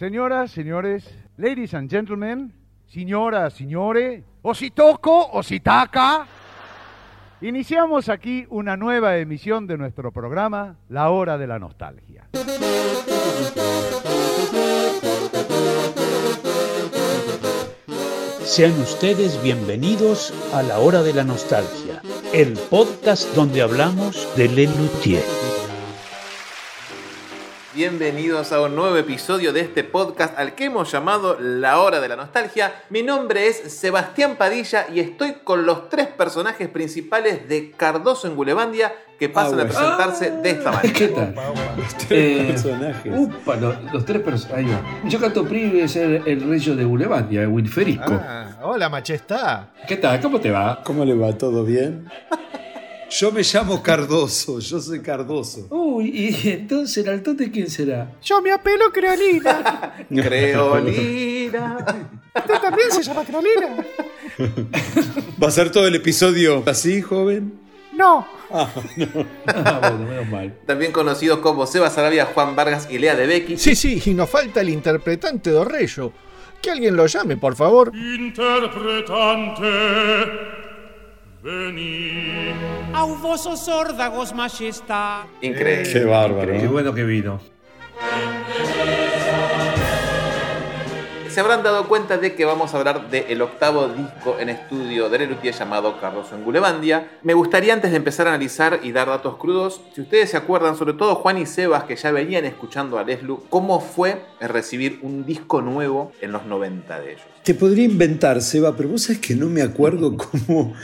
Señoras, señores, ladies and gentlemen, señoras, señores, o si toco o si taca. Iniciamos aquí una nueva emisión de nuestro programa, La Hora de la Nostalgia. Sean ustedes bienvenidos a La Hora de la Nostalgia, el podcast donde hablamos de Lelutier. Bienvenidos a un nuevo episodio de este podcast al que hemos llamado La Hora de la Nostalgia. Mi nombre es Sebastián Padilla y estoy con los tres personajes principales de Cardoso en Gulebandia que pasan a presentarse de esta manera. ¿Qué tal? Los tres Eh, personajes. Upa, lo- los, tres personajes. Ahí va. Yo canto Pri es el, el rey de Bulevandia, Wilferico. Ah, hola, majestad. ¿Qué tal? ¿Cómo te va? ¿Cómo le va? ¿Todo bien? Yo me llamo Cardoso, yo soy Cardoso. Uy, y entonces el altote quién será? Yo me apelo Creolina. Creolina. ¿Usted también se llama Creolina? ¿Va a ser todo el episodio así, joven? No. Ah, bueno, menos mal. También conocidos como Seba Sarabia, Juan Vargas y Lea de Becky. Sí, sí, y nos falta el interpretante de Orrello. Que alguien lo llame, por favor. Interpretante, vení. Au vosos órdagos, majestad. Increíble. Qué bárbaro. Qué ¿no? bueno que vino. Se habrán dado cuenta de que vamos a hablar del octavo disco en estudio de Lelutier llamado Cardoso en Gulebandia. Me gustaría antes de empezar a analizar y dar datos crudos, si ustedes se acuerdan, sobre todo Juan y Sebas, que ya venían escuchando a Leslu, cómo fue recibir un disco nuevo en los 90 de ellos. Te podría inventar, Seba, pero vos sabés que no me acuerdo cómo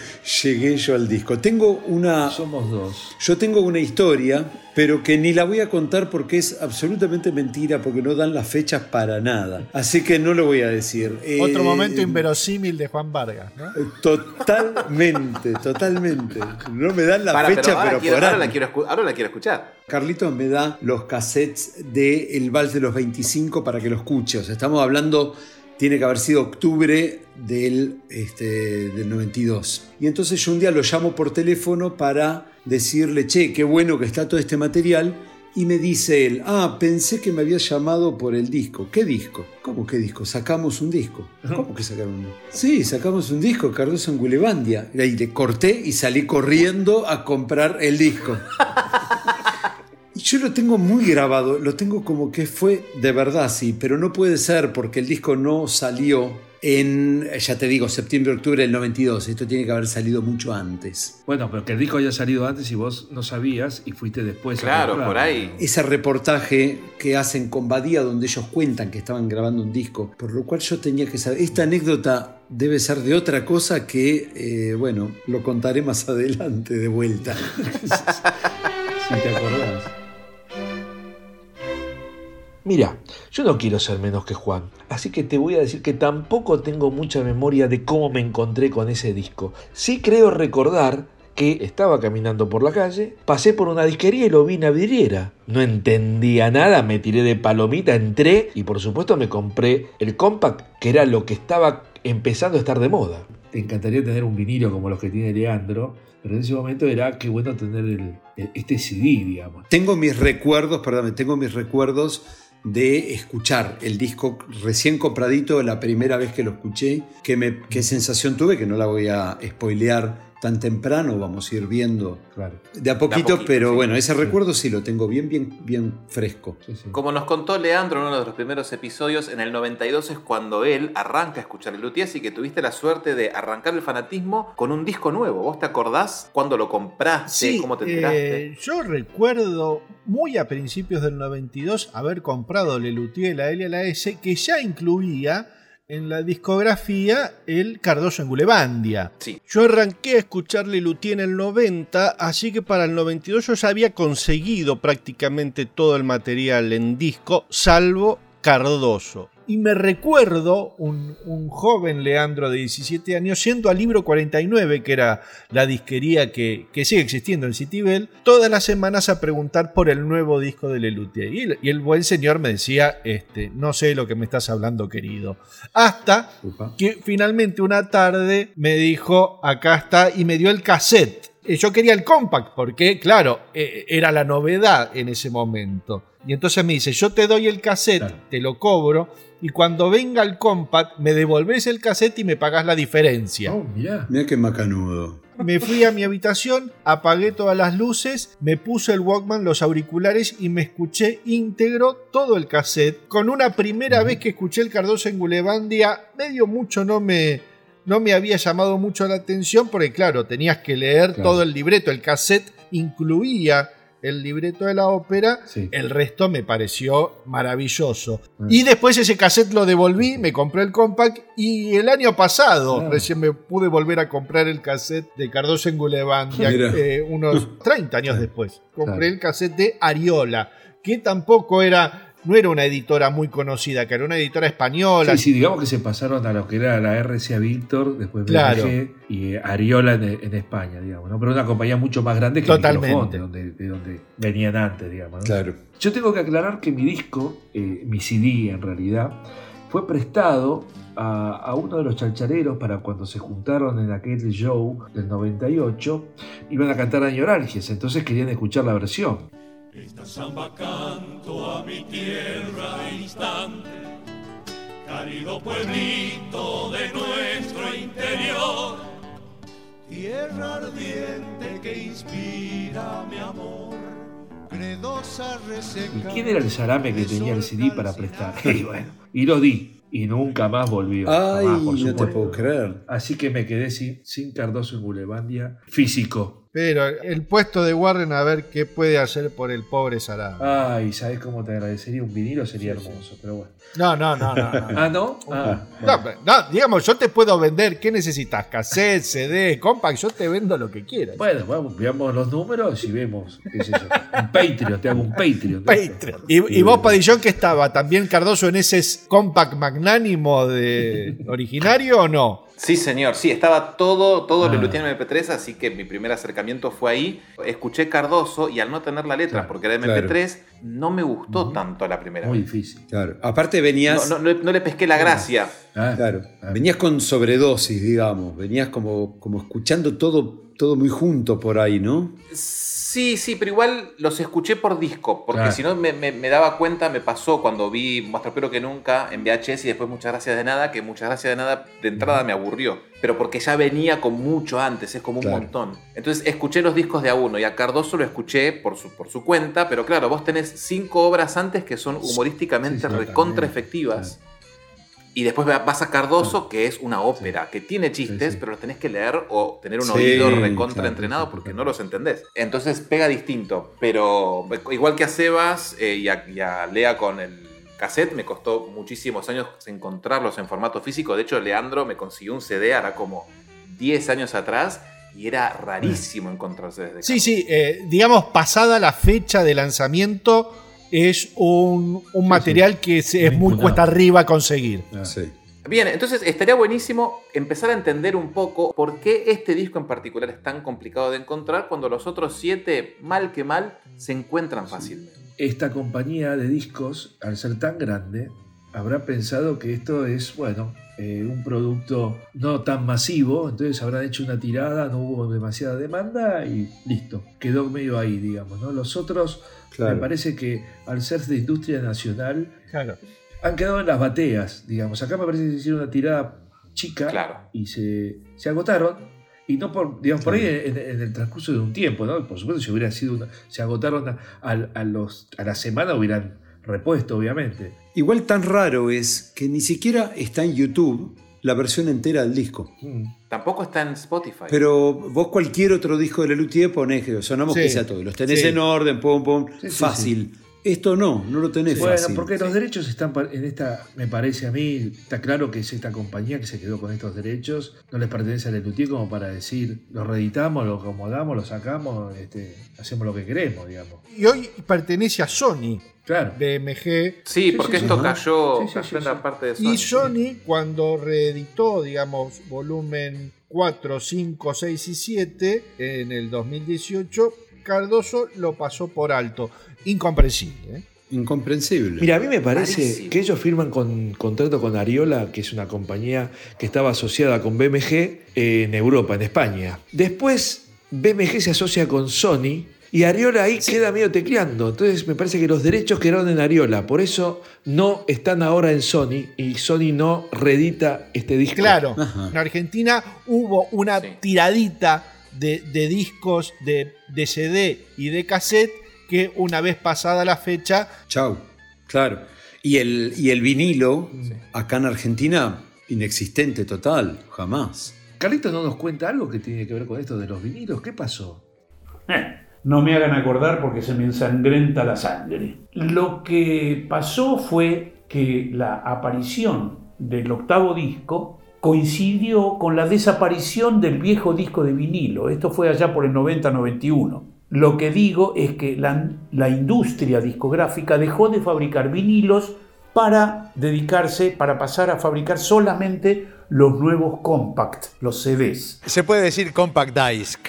llegué yo al disco. Tengo una. Somos dos. Yo tengo una historia, pero que ni la voy a contar porque es absolutamente mentira, porque no dan las fechas para nada. Así que no lo voy a decir. Eh, Otro momento inverosímil de Juan Vargas, ¿no? Totalmente, totalmente. No me dan la Para, fecha, pero ahora, pero, quiero- por ahora la quiero escu- ahora la quiero escuchar. Carlitos me da los cassettes de El Vals de los 25 para que lo escuche. O sea, estamos hablando, tiene que haber sido octubre del, este, del 92. Y entonces yo un día lo llamo por teléfono para decirle, che, qué bueno que está todo este material. Y me dice él, ah, pensé que me habías llamado por el disco. ¿Qué disco? ¿Cómo qué disco? Sacamos un disco. ¿Cómo que sacamos un disco? Sí, sacamos un disco, Cardoso en Gulebandia. Y ahí le corté y salí corriendo a comprar el disco. Yo lo tengo muy grabado, lo tengo como que fue de verdad, sí, pero no puede ser porque el disco no salió en, ya te digo, septiembre, octubre del 92. Esto tiene que haber salido mucho antes. Bueno, pero que el disco haya salido antes y vos no sabías y fuiste después. Claro, por ahí. Ese reportaje que hacen con Badía donde ellos cuentan que estaban grabando un disco, por lo cual yo tenía que saber, esta anécdota debe ser de otra cosa que, eh, bueno, lo contaré más adelante de vuelta. Si te acordás. Mira, yo no quiero ser menos que Juan, así que te voy a decir que tampoco tengo mucha memoria de cómo me encontré con ese disco. Sí creo recordar que estaba caminando por la calle, pasé por una disquería y lo vi en la vidriera. No entendía nada, me tiré de palomita, entré y por supuesto me compré el compact, que era lo que estaba empezando a estar de moda. Te encantaría tener un vinilo como los que tiene Leandro, pero en ese momento era qué bueno tener el- el- este CD, digamos. Tengo mis recuerdos, perdón, tengo mis recuerdos de escuchar el disco recién compradito la primera vez que lo escuché, qué, me, qué sensación tuve, que no la voy a spoilear tan temprano, vamos a ir viendo Claro. de a poquito, poquito, pero sí. bueno, ese recuerdo sí lo tengo bien, bien, bien fresco. Sí, sí. Como nos contó Leandro en uno de los primeros episodios, en el 92 es cuando él arranca a escuchar el Luthier, así que tuviste la suerte de arrancar el fanatismo con un disco nuevo. ¿Vos te acordás cuándo lo compraste? ¿Cómo te enteraste? eh, yo recuerdo muy a principios del 92 haber comprado Lelutier, la L y la S, que ya incluía en la discografía el Cardoso en Gulebandia. Sí. Yo arranqué a escuchar Lelutier en el 90, así que para el 92 yo ya había conseguido prácticamente todo el material en disco, salvo Cardoso. Y me recuerdo un, un joven Leandro de 17 años yendo al libro 49, que era la disquería que, que sigue existiendo en Citibel, todas las semanas a preguntar por el nuevo disco de Lelutier. Y el, y el buen señor me decía, este, no sé lo que me estás hablando, querido. Hasta Upa. que finalmente una tarde me dijo, acá está, y me dio el cassette yo quería el compact porque, claro, eh, era la novedad en ese momento. Y entonces me dice, yo te doy el cassette, Claro. te lo cobro, y cuando venga el compact, me devolvés el cassette y me pagás la diferencia. Oh, mirá. Mira qué macanudo. Me fui a mi habitación, apagué todas las luces, me puse el Walkman, los auriculares y me escuché íntegro todo el cassette. Con una primera vez que escuché el Cardoso en Gulebandia, medio mucho no me, no me había llamado mucho la atención porque claro, tenías que leer Claro. todo el libreto. El cassette incluía el libreto de la ópera, Sí. el resto me pareció maravilloso. Mm. Y después ese cassette lo devolví, me compré el compact y el año pasado Ah. recién me pude volver a comprar el cassette de Cardoso en Mira. eh, unos 30 años después. Compré Claro. el cassette de Ariola, que tampoco era, no era una editora muy conocida, que era una editora española. Sí, sí, digamos que se pasaron a lo que era la RCA Víctor, después Claro. BMG y eh, Ariola en, en España, digamos, ¿no? Pero una compañía mucho más grande que Totalmente. De donde, de donde venían antes, digamos. ¿no? Claro. Yo tengo que aclarar que mi disco, eh, mi CD en realidad, fue prestado a, a uno de los chalchareros para cuando se juntaron en aquel show del 98, iban a cantar Añoralgias, entonces querían escuchar la versión. Esta samba canto a mi tierra instante, cálido pueblito de nuestro interior, tierra ardiente que inspira mi amor, credosa ¿Y reseca. quién era el zarame que tenía el CD para prestar? Y bueno, y lo di, y nunca más volvió. Ay, jamás, por no te puedo creer. Así que me quedé sin, sin Cardoso en Gulebandia físico. Pero el puesto de Warren a ver qué puede hacer por el pobre Sarabia. Ay, ¿sabes cómo te agradecería un vinilo? Sería hermoso, pero bueno. No, no, no, no. no. Ah, ¿no? Ah, No, bueno. pero- no, digamos, yo te puedo vender. ¿Qué necesitas? Cassette, CD, compact. Yo te vendo lo que quieras. Bueno, vamos, veamos los números y vemos, qué sé yo. Un Patreon, te hago un Patreon. Patreon. ¿Y, y vos, Padillón, qué estaba? ¿También Cardoso en ese compact magnánimo de originario o no? Sí, señor, sí, estaba todo, todo Ah. Lelutier en MP3, así que mi primer acercamiento fue ahí. Escuché Cardoso y al no tener la letra, Claro, porque era MP3, no me gustó tanto la primera Muy vez. difícil. Claro. Aparte venías. No, no- no le- no le pesqué la gracia. Ah, Claro. ah. Venías con sobredosis, digamos. Venías como, como escuchando todo, todo muy junto por ahí, ¿no? Sí, sí, pero igual los escuché por disco, porque Claro. si no me, me- me daba cuenta, me pasó cuando vi Más Tropero que Nunca en VHS y después Muchas Gracias de Nada, que Muchas Gracias de Nada de entrada me aburrió, pero porque ya venía con mucho antes, es como un Claro. montón. Entonces escuché los discos de a uno y a Cardoso lo escuché por su, por su cuenta, pero claro, vos tenés cinco obras antes que son humorísticamente Sí, sí, recontra efectivas. Y después va- vas a Cardoso, que es una ópera, que tiene chistes, Sí, sí. pero los tenés que leer o tener un Sí, oído recontra claro, porque claro. no los entendés. Entonces pega distinto. Pero igual que a Sebas eh, y, a, y a Lea con el cassette, me costó muchísimos años encontrarlos en formato físico. De hecho, Leandro me consiguió un CD hará como 10 años atrás y era rarísimo encontrarse desde Sí, sí, eh, digamos, pasada la fecha de lanzamiento, es un, un material que es muy cuesta arriba conseguir. Ah. Sí. Bien, entonces estaría buenísimo empezar a entender un poco por qué este disco en particular es tan complicado de encontrar cuando los otros siete, mal que mal, se encuentran fácilmente. Esta compañía de discos, al ser tan grande, habrá pensado que esto es, bueno, eh, un producto no tan masivo, entonces habrán hecho una tirada, no hubo demasiada demanda y listo, quedó medio ahí, digamos, ¿no? Los otros, Claro. me parece que al ser de industria nacional, Claro. han quedado en las bateas, digamos. Acá me parece que se hicieron una tirada chica Claro. y se, se agotaron. Y no por, digamos, por ahí en, en el transcurso de un tiempo, ¿no? Por supuesto, si hubiera sido una, se agotaron a, a- a los, a la semana, hubieran repuesto, obviamente. Igual tan raro es que ni siquiera está en YouTube la versión entera del disco. Mm. Tampoco está en Spotify. Pero vos cualquier otro disco de Lelutier ponés que sonamos Sí. que sea todo. Los tenés Sí. en orden, pum, pum, Sí, sí, fácil. Esto no, no lo tenés Bueno, fácil. porque los derechos están en esta, me parece a mí, está claro que es esta compañía que se quedó con estos derechos, no les pertenece a Lelutier como para decir, lo reeditamos, lo acomodamos, lo sacamos, este, hacemos lo que queremos, digamos. Y hoy pertenece a Sony, Claro. BMG. sí, sí, porque sí, esto sí. cayó, Sí, cayó sí, en la sí. parte de Sony. Y Sony, cuando reeditó, digamos, volumen 4, 5, 6 y 7 en el 2018, Cardoso lo pasó por alto. Incomprensible. ¿eh? Incomprensible. Mira, a mí me parece que ellos firman con contrato con Ariola, que es una compañía que estaba asociada con BMG en Europa, en España. Después BMG se asocia con Sony y Ariola ahí queda medio tecleando. Entonces me parece que los derechos quedaron en Ariola. Por eso no están ahora en Sony y Sony no reedita este disco. Claro, en Argentina hubo una Sí. tiradita de, de discos de, de CD y de cassette que una vez pasada la fecha, Chau. Claro. Y el, y el vinilo, acá en Argentina, inexistente total, jamás. Carlitos no nos cuenta algo que tiene que ver con esto de los vinilos. ¿Qué pasó? Eh, No me hagan acordar porque se me ensangrenta la sangre. Lo que pasó fue que la aparición del octavo disco coincidió con la desaparición del viejo disco de vinilo. Esto fue allá por el 90-91. Lo que digo es que la, la industria discográfica dejó de fabricar vinilos para dedicarse, para pasar a fabricar solamente los nuevos compact, los CDs. Se puede decir compact disc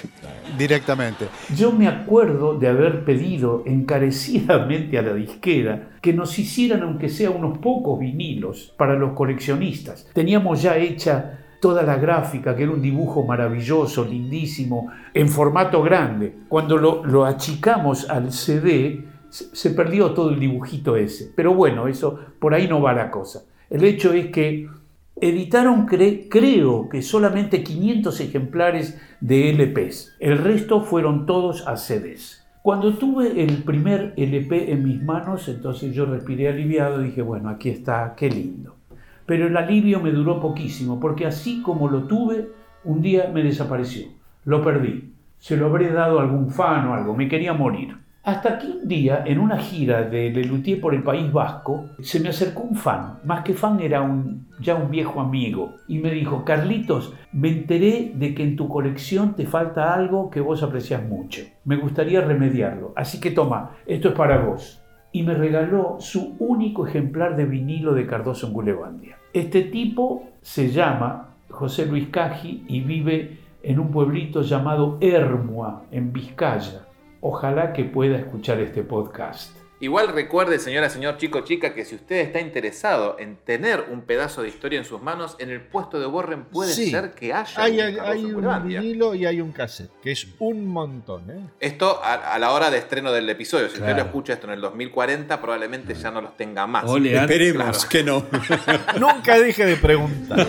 directamente. Yo me acuerdo de haber pedido encarecidamente a la disquera que nos hicieran aunque sea unos pocos vinilos para los coleccionistas. Teníamos ya hecha toda la gráfica, que era un dibujo maravilloso, lindísimo, en formato grande. Cuando lo, achicamos al CD, se perdió todo el dibujito ese. Pero bueno, eso por ahí no va la cosa. El hecho es que editaron, cre- creo que solamente 500 ejemplares de LPs. El resto fueron todos a CDs. Cuando tuve el primer LP en mis manos, entonces yo respiré aliviado y dije, bueno, aquí está, qué lindo. Pero el alivio me duró poquísimo, porque así como lo tuve, un día me desapareció. Lo perdí. Se lo habré dado a algún fan o algo, me quería morir. Hasta que un día, en una gira de Lelutier por el País Vasco, se me acercó un fan, más que fan era un, ya un viejo amigo, y me dijo, Carlitos, me enteré de que en tu colección te falta algo que vos aprecias mucho. Me gustaría remediarlo, así que toma, esto es para vos. Y me regaló su único ejemplar de vinilo de Cardoso en Gulebandia. Este tipo se llama José Luis Caji y vive en un pueblito llamado Hermua, en Vizcaya. Ojalá que pueda escuchar este podcast. Igual recuerde, señora, señor, chico, chica, que si usted está interesado en tener un pedazo de historia en sus manos, en el puesto de Borren puede Sí. ser que haya hay, un hay- un vinilo y hay un cassette, que es un montón. ¿eh? Esto a, a la hora de estreno del episodio. Si usted lo escucha esto en el 2040, probablemente ya no los tenga más. Ole, Esperemos claro. que no. Nunca deje de preguntar.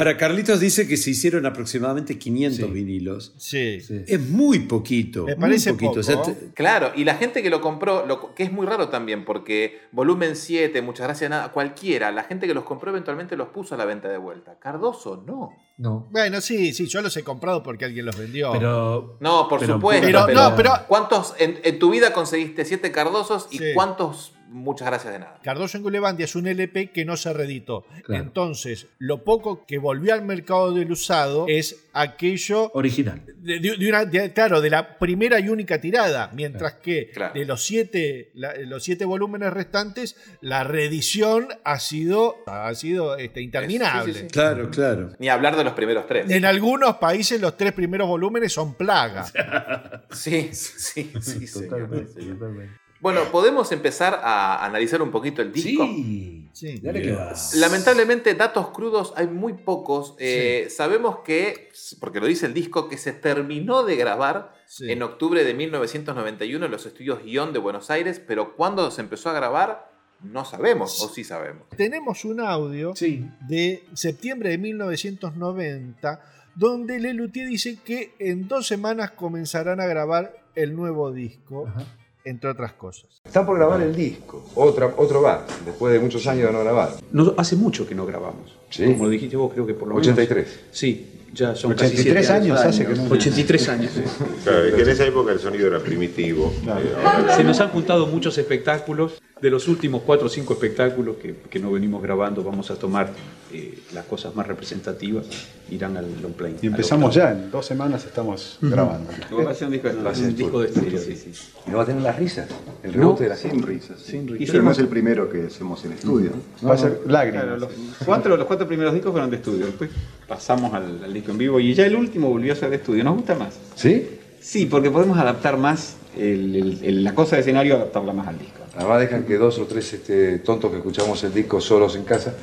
Ahora, Carlitos dice que se hicieron aproximadamente 500 Sí. vinilos. Sí. Sí. Es muy poquito. Me muy parece poquito. poco. O sea, te- Claro, y la gente que lo compró, lo- que es muy raro también, porque volumen 7, muchas gracias, nada, cualquiera, la gente que los compró eventualmente los puso a la venta de vuelta. Cardoso, no. No. Bueno, sí, sí, yo los he comprado porque alguien los vendió. Pero. No, por Pero- supuesto. Pero- Pero, no, pero- ¿Cuántos en, en tu vida conseguiste siete cardosos y Sí. cuántos muchas gracias de nada? Cardoso en Gulebandia es un LP que no se reeditó. Claro. Entonces, lo poco que volvió al mercado del usado es aquello Original. de, de- de una, de- claro, de la primera y única tirada, mientras que Claro. de los siete, la- los siete volúmenes restantes, la reedición ha sido, ha sido este, interminable. Sí, sí, sí. Claro, claro. Ni hablar de los primeros tres. En algunos países los tres primeros volúmenes son plaga. Sí, sí, sí. Totalmente, totalmente. Bueno, podemos empezar a analizar un poquito el disco. Sí. Sí. Dale que va. Lamentablemente, datos crudos hay muy pocos. Eh, Sabemos que, porque lo dice el disco, que se terminó de grabar Sí. en octubre de 1991 en los estudios Guión de Buenos Aires, pero cuándo se empezó a grabar, no sabemos, o sí sabemos. Tenemos un audio Sí. de septiembre de 1990 donde Lelutier dice que en dos semanas comenzarán a grabar el nuevo disco, Ajá. Entre otras cosas. Está por grabar el disco, otra, otro bar, después de muchos años de no grabar. No, hace mucho que no grabamos. Sí. Como lo dijiste vos, creo que por lo menos. 83. Sí, ya son 83 casi siete años hace que no- 83 años. sí. Claro, es que en esa época el sonido era primitivo. eh, Se nos han juntado muchos espectáculos. De los últimos cuatro o cinco espectáculos que, que no venimos grabando, vamos a tomar eh, las cosas más representativas, irán al long play. Y empezamos ya, en dos semanas estamos grabando. Va a ser un disco, Va a ser un disco de estudio, sí, sí. Y no va a tener las risas, el No. rebote de las Sin risas. Sin Y risas. Pero no es el primero que hacemos en estudio. Va a ser lágrimas. Claro, los, cuatro, los cuatro primeros discos fueron de estudio, después pasamos al, al disco en vivo y ya el último volvió a ser de estudio. ¿Nos gusta más? ¿Sí? Sí, porque podemos adaptar más el- el- el- la cosa de escenario, adaptarla más al disco. Además dejan que dos o tres este, tontos que escuchamos el disco solos en casa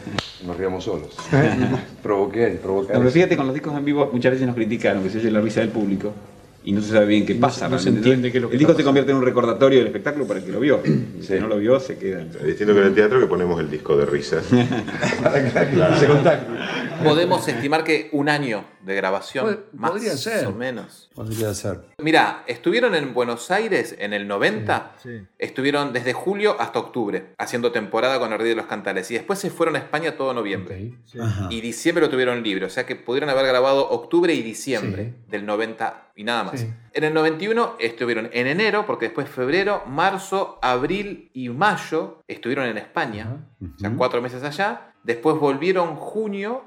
nos riamos solos. provoqué provoqué. Pero fíjate, con los discos en vivo muchas veces nos criticaron que se oye la risa del público y no se sabe bien qué No pasa. se- no se realmente. entiende qué es lo que El disco se convierte en un recordatorio del espectáculo para el que lo vio. Que no lo vio se queda. Es distinto que en el teatro que ponemos el disco de risas. Se contacta. Podemos estimar que un año de grabación, Pod- más podría ser. o menos. Podría ser. Mira, estuvieron en Buenos Aires en el 90, estuvieron desde julio hasta octubre, haciendo temporada con el Rey de los Cantales, y después se fueron a España todo noviembre. Y diciembre lo tuvieron libre, o sea que pudieron haber grabado octubre y diciembre del 90 y nada más. Sí. En el 91 estuvieron en enero, porque después febrero, marzo, abril y mayo estuvieron en España, o sea, cuatro meses allá. Después volvieron junio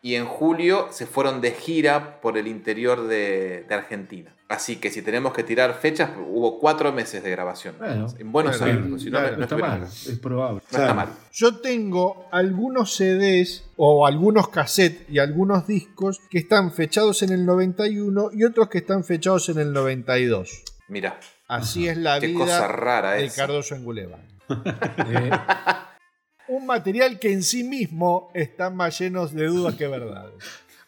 y en julio se fueron de gira por el interior de, de Argentina. Así que si tenemos que tirar fechas, hubo cuatro meses de grabación. Bueno, en Buenos bueno, Aires, si no, claro, no está mal, es probable. No está mal. Yo tengo algunos CDs o algunos cassettes y algunos discos que están fechados en el 91 y otros que están fechados en el 92. Mira. Así es la Qué vida cosa rara de esa. Cardoso en. Eh, un material que en sí mismo está más lleno de dudas que verdades.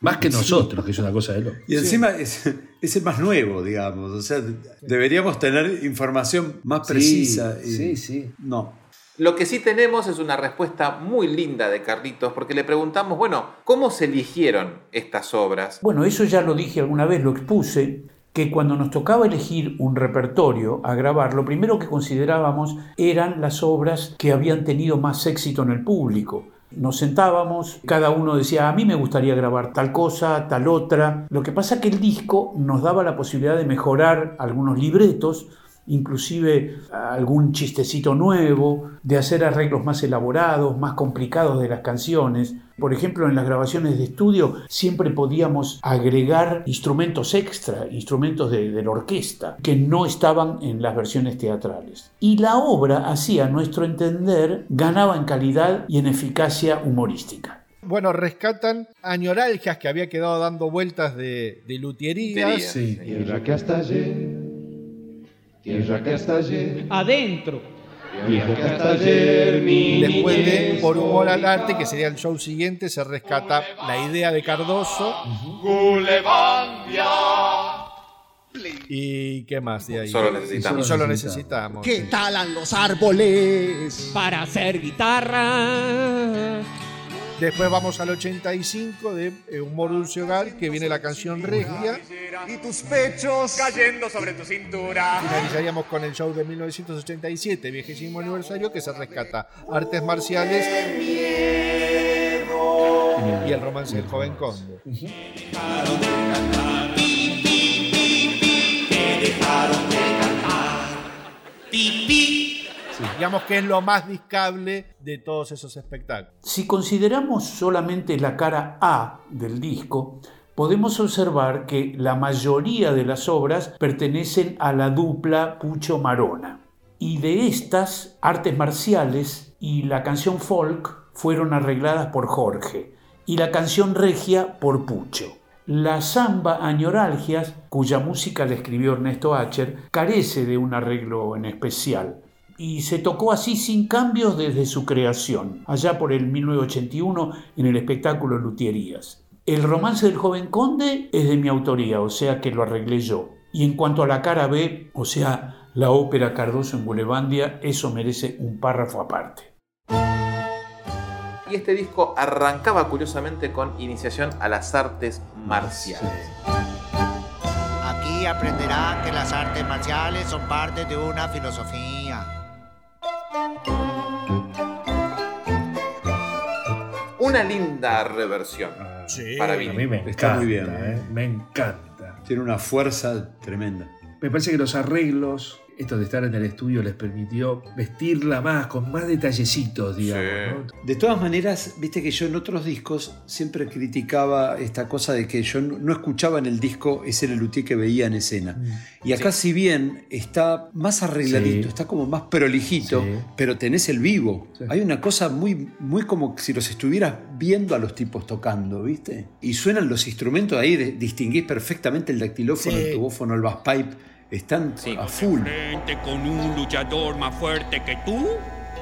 Más que nosotros, que es una cosa de loco. Y encima es, es el más nuevo, digamos. O sea, deberíamos tener información más precisa. y- sí, sí. No. Lo que sí tenemos es una respuesta muy linda de Carlitos, porque le preguntamos, bueno, ¿cómo se eligieron estas obras? Bueno, eso ya lo dije alguna vez, lo expuse, que cuando nos tocaba elegir un repertorio a grabar, lo primero que considerábamos eran las obras que habían tenido más éxito en el público. Nos sentábamos, cada uno decía, a mí me gustaría grabar tal cosa, tal otra. Lo que pasa que el disco nos daba la posibilidad de mejorar algunos libretos, inclusive algún chistecito nuevo, de hacer arreglos más elaborados, más complicados de las canciones. Por ejemplo, en las grabaciones de estudio siempre podíamos agregar instrumentos extra, instrumentos de, de la orquesta, que no estaban en las versiones teatrales. Y la obra, así a nuestro entender, ganaba en calidad y en eficacia humorística. Bueno, rescatan añoralgias que había quedado dando vueltas de, de luthierías. Sí. Tierra que hasta ayer, tierra que hasta ayer, Adentro. Que Después de Por humor al arte, que sería el show siguiente, se rescata la idea de Cardoso. ¿Y qué más de ahí? Solo necesitamos. Y solo necesitamos. ¿Qué talan los árboles? Para hacer guitarra. Después vamos al 85 de eh, Humor Dulce Hogar, que viene la canción Regia. Y tus pechos cayendo sobre tu cintura. Finalizaríamos con el show de 1987, vigésimo aniversario, que se rescata Artes Marciales y el romance del joven conde. Digamos que es lo más discable de todos esos espectáculos. Si consideramos solamente la cara A del disco, podemos observar que la mayoría de las obras pertenecen a la dupla Pucho Marona. Y de estas, artes marciales y la canción folk fueron arregladas por Jorge y la canción regia por Pucho. La samba Añoralgias, cuya música le escribió Ernesto Acher, carece de un arreglo en especial y se tocó así sin cambios desde su creación, allá por el 1981 en el espectáculo Luthierías. El romance del joven conde es de mi autoría, o sea que lo arreglé yo. Y en cuanto a la cara B, o sea, la ópera Cardoso en Bulevandia, eso merece un párrafo aparte. Y este disco arrancaba curiosamente con iniciación a las artes marciales. Aquí aprenderán que las artes marciales son parte de una filosofía. Una linda reversión para mí. A mí me Está encanta, muy bien. ¿eh? me encanta. Tiene una fuerza tremenda. Me parece que los arreglos esto de estar en el estudio les permitió vestirla más, con más detallecitos, digamos. ¿no? De todas maneras, viste que yo en otros discos siempre criticaba esta cosa de que yo no escuchaba en el disco ese Lelutier que veía en escena. Y acá, si bien está más arregladito, Sí. está como más prolijito, Sí. pero tenés el vivo. Hay una cosa muy, muy como si los estuvieras viendo a los tipos tocando, ¿viste? Y suenan los instrumentos ahí, distinguís perfectamente el dactilófono, Sí. el tubófono, el bass pipe. Están a full. Frente con un luchador más fuerte que tú,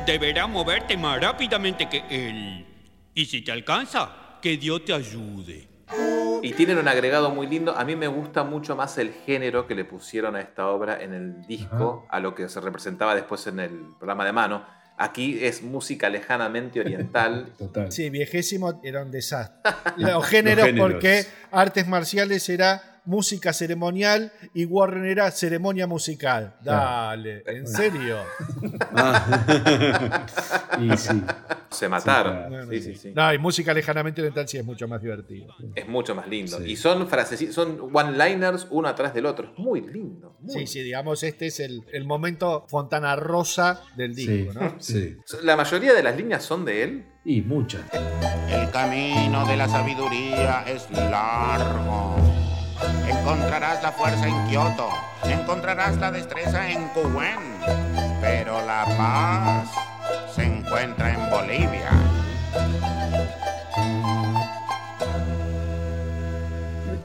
deberás moverte más rápidamente que él. Y si te alcanza, que Dios te ayude. Y tienen un agregado muy lindo. A mí me gusta mucho más el género que le pusieron a esta obra en el disco, a lo que se representaba después en el programa de mano. Aquí es música lejanamente oriental. Sí, viejésimo era un desastre. Los géneros, géneros. porque artes marciales era música ceremonial y Warren era ceremonia musical. Dale, ¿en serio? Y sí. Se mataron. Bueno, Sí, sí, sí. No, y música lejanamente oriental sí es mucho más divertido. Es mucho más lindo. Y son frases, son one-liners uno atrás del otro. Es muy lindo. Sí, sí, digamos, este es el, el momento Fontana Rosa del disco, ¿no? Sí. La mayoría de las líneas son de él. Y muchas. El camino de la sabiduría es largo. Encontrarás la fuerza en Kioto, encontrarás la destreza en Kuwait, pero la paz se encuentra en Bolivia.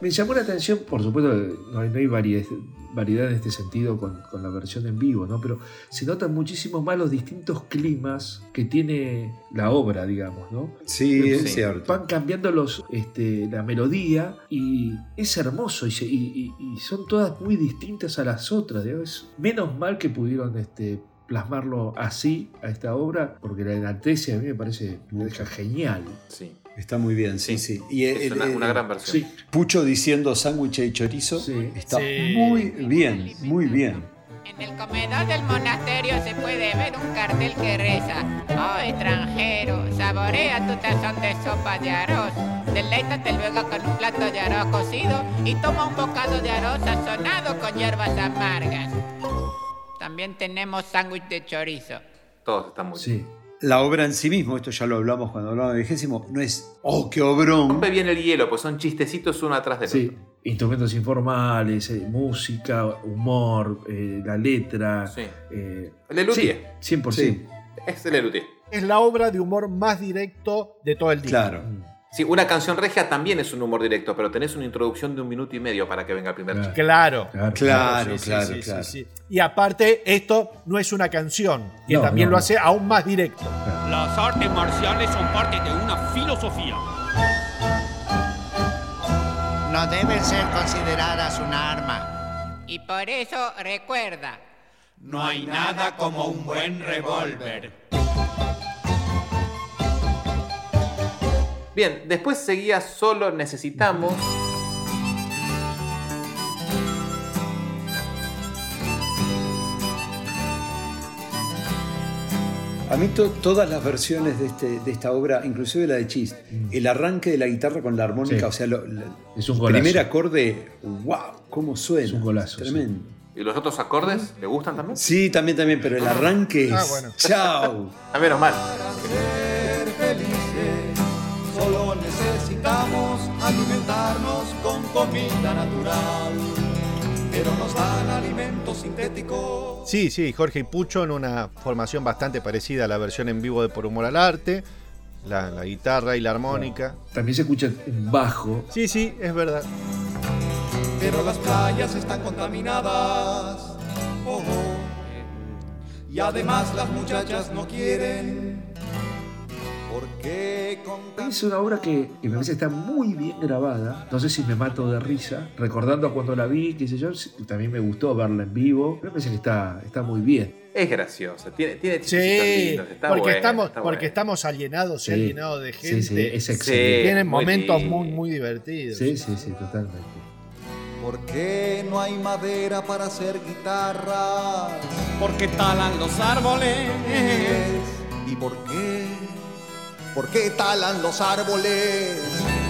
Me llamó la atención, por supuesto, no hay, no hay variedad, variedad en este sentido con, con la versión en vivo, ¿no? Pero se notan muchísimo más los distintos climas que tiene la obra, digamos, ¿no? Sí, es cierto. Van cambiando los, este, la melodía y es hermoso y, se- y- y- y son todas muy distintas a las otras. menos mal que pudieron este, plasmarlo así a esta obra, porque la enaltece a mí me parece, me deja genial. Sí. Está muy bien, sí, sí. Y Es el- una- el- una gran versión. sí. Pucho diciendo sándwich y chorizo está Sí. muy bien, muy bien. En el comedor del monasterio se puede ver un cartel que reza: Oh extranjero, saborea tu tazón de sopa de arroz. Deleítate luego con un plato de arroz cocido y toma un bocado de arroz sazonado con hierbas amargas. También tenemos sándwich de chorizo. Todos están muy Sí. La obra en sí mismo, esto ya lo hablamos cuando hablamos de vigésimo, no es, oh, qué obrón. Rompe bien el hielo, pues son chistecitos uno atrás del Sí, otro. instrumentos informales, eh, música, humor, eh, la letra. Sí. eh, Lelutier. sí, 100%. Es el Lelutier. Es la obra de humor más directo de todo el disco. Claro. Sí, una canción regia también es un humor directo, pero tenés una introducción de un minuto y medio para que venga el primer chiste. Claro. Claro, Sí, sí, claro, sí, sí, claro. sí. Y aparte, esto no es una canción, que No, también no, lo no. hace aún más directo. Las artes marciales son parte de una filosofía. No deben ser consideradas un arma. Y por eso recuerda: No hay nada como un buen revólver. Bien, después seguía solo necesitamos. A mí to- todas las versiones de, este, de esta obra, inclusive la de Chis, el arranque de la guitarra con la armónica, Sí. o sea, lo- Es un el golazo. primer acorde, wow, cómo suena. Es un golazo, Tremendo. ¿Y los otros acordes le gustan también? Sí, también, también, pero el arranque es. Ah, bueno. ¡Chao! A menos mal. Necesitamos alimentarnos con comida natural. Pero nos dan alimentos sintéticos. Sí, sí, Jorge y Pucho en una formación bastante parecida a la versión en vivo de Por Humor al Arte. La, la guitarra y la armónica. También se escucha un bajo. Sí, sí, es verdad. Pero las playas están contaminadas. Oh, oh. Y además las muchachas no quieren. Porque Es una obra que, que me parece que está muy bien grabada. No sé si me mato de risa, recordando a cuando la vi, qué sé yo. También me gustó verla en vivo. Pero me parece que está, está muy bien. Es graciosa, tiene, tiene Sí, lindos, está porque, buena, estamos, está porque buena. estamos alienados y Sí. alienados de Sí, gente. sí, es Sí, excelente. Tienen muy momentos lindo. muy, muy divertidos. Sí, sí, sí, totalmente. ¿Por qué no hay madera para hacer guitarras? Porque talan los árboles. ¿Y por qué? ¿Por qué talan los árboles